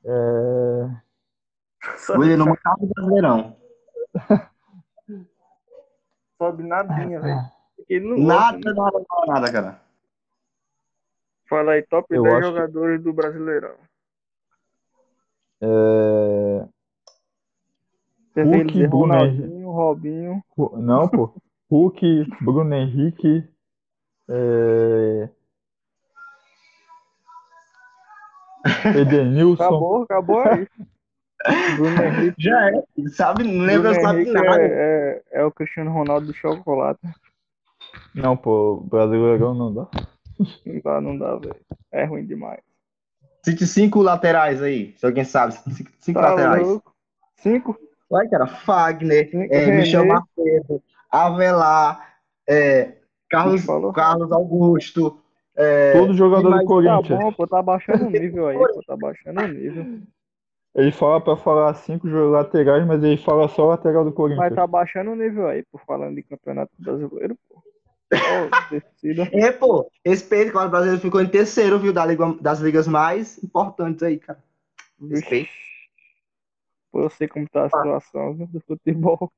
É. William, não matava o Brasileirão. sobe nadinha, velho. Nada, nada, nada, nada, cara. Fala aí, top Eu 10 acho- jogadores do Brasileirão. É... Você Hulk, Ronaldinho, Robinho. Não, pô. Hulk, Bruno Henrique, é... Edenilson. Acabou, acabou aí. Bruno Henrique. Já é. Sabe, não lembra, sabe Henrique nada. é, é, é o Cristiano Ronaldo do chocolate. Não, pô, Brasileirão não dá. Não dá, não dá, velho. É ruim demais. Cite cinco laterais aí, se alguém sabe. Cinco, cinco Tá laterais. louco? Cinco? Vai, cara. Fagner, Cinco, é. Michel Macedo, Avelar, é, Carlos. Carlos Augusto. É, Todo jogador mas do Tá Corinthians. bom, pô, tá baixando o nível aí, pô, tá baixando o nível. Ele fala pra falar cinco laterais, mas ele fala só lateral do Mas Corinthians. tá baixando o nível aí, por falando de campeonato brasileiro, pô. Descida. É, pô, respeito, claro, o brasileiro ficou em terceiro, viu, da liga, das ligas mais importantes aí, cara. Respeito. Pô, eu sei como tá a situação viu, do futebol.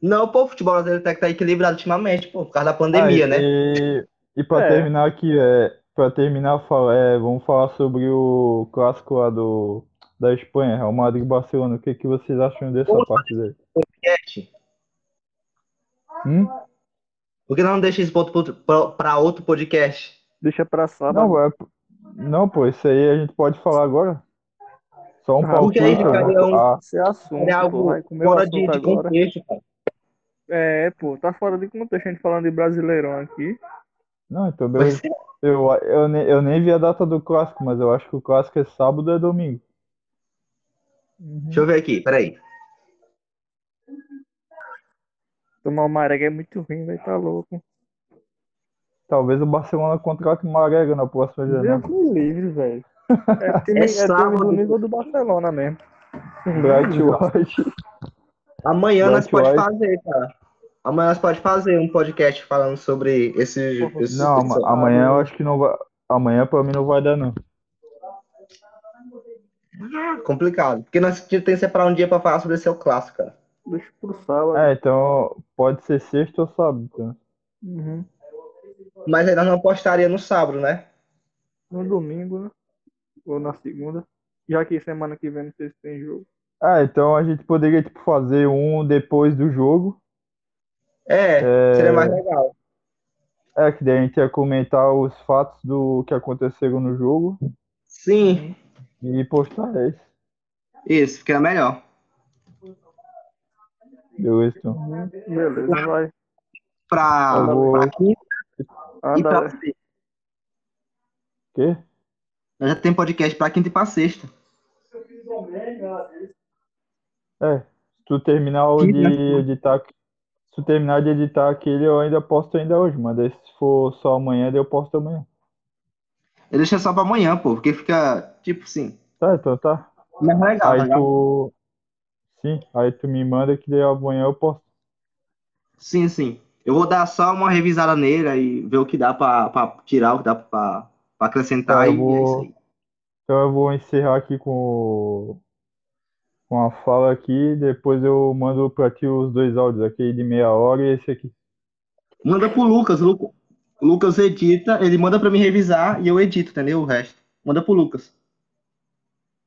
Não, pô, o futebol brasileiro tá, tá equilibrado ultimamente, pô, por causa da pandemia, Ah, né? E, e pra É. terminar aqui, é, pra terminar, é, vamos falar sobre o clássico lá do, da Espanha, Real Madrid e Barcelona. O que, que vocês acham dessa partida aí? Podcast. Hum? Por que não deixa outro, pra- pra outro podcast? Deixa pra sábado. Não, é, não, pô, isso aí a gente pode falar agora. Só um Ah, porque aí ficaria um- ah, Esse é assunto, É pô. algo o fora de, de agora. contexto, cara. É, pô, tá fora de contexto a gente falando de brasileirão aqui. Não, então é. Eu, eu, nem, eu nem vi a data do clássico, mas eu acho que o clássico é sábado ou é domingo. Deixa eu ver aqui, peraí. Tomar o Marega é muito ruim, velho, tá louco. Talvez o Barcelona contrate o Marega na próxima janela. Deus me livre, velho. É time, É é sábado. do nível do Barcelona mesmo. Bright White. Amanhã nós Bright pode White. fazer, cara. Amanhã nós pode fazer um podcast falando sobre esse, esse Não, amanhã eu acho que não vai. Amanhã pra mim não vai dar, não. complicado. Porque nós temos que separar um dia pra falar sobre esse seu clássico, cara. Deixa pro sábado. É, então pode ser sexta ou sábado. Então. Uhum. Mas aí nós não postaria no sábado, né? No domingo, né? Ou na segunda. Já que semana que vem não sei se tem jogo. Ah, então a gente poderia tipo, fazer um depois do jogo. É, É. seria mais legal. É, que daí a gente ia comentar os fatos do que aconteceram no jogo Sim, e postar esse. isso, fica melhor. Beleza, então. Beleza, vai. Pra, Eu vou- pra quinta e Anda, pra velho. sexta. Quê? Nós já tem podcast pra quinta e pra sexta. É, se tu terminar de editar, se tu terminar de editar aquele, eu ainda posto ainda hoje, mas daí se for só amanhã, daí eu posto amanhã. Eu deixo só pra amanhã, pô, porque fica, tipo assim, Tá, então tá. mais legal, Aí legal. tu. Sim, aí tu me manda que daí amanhã eu posto. Sim, sim. Eu vou dar só uma revisada nele e ver o que dá pra, pra tirar, o que dá pra, pra acrescentar Tá, eu e é vou- isso aí. Então eu vou encerrar aqui com, o- com a fala aqui, depois eu mando pra ti os dois áudios, aquele de meia hora e esse aqui. Manda pro Lucas, o Lu- o Lucas edita, ele manda pra mim revisar e eu edito, entendeu? O resto. Manda pro Lucas.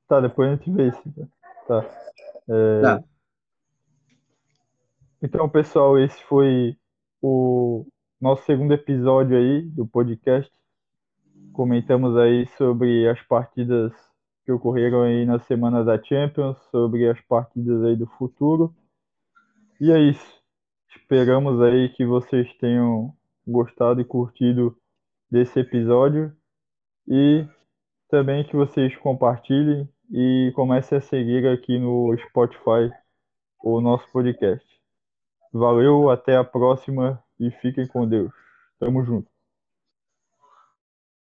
Tá, depois a gente vê isso. Tá. É, Tá. Então, pessoal, esse foi o nosso segundo episódio aí do podcast. Comentamos aí sobre as partidas que ocorreram aí na semana da Champions, sobre as partidas aí do futuro. E é isso. Esperamos aí que vocês tenham gostado e curtido desse episódio e também que vocês compartilhem e comecem a seguir aqui no Spotify o nosso podcast. Valeu, até a próxima e fiquem com Deus. Tamo junto.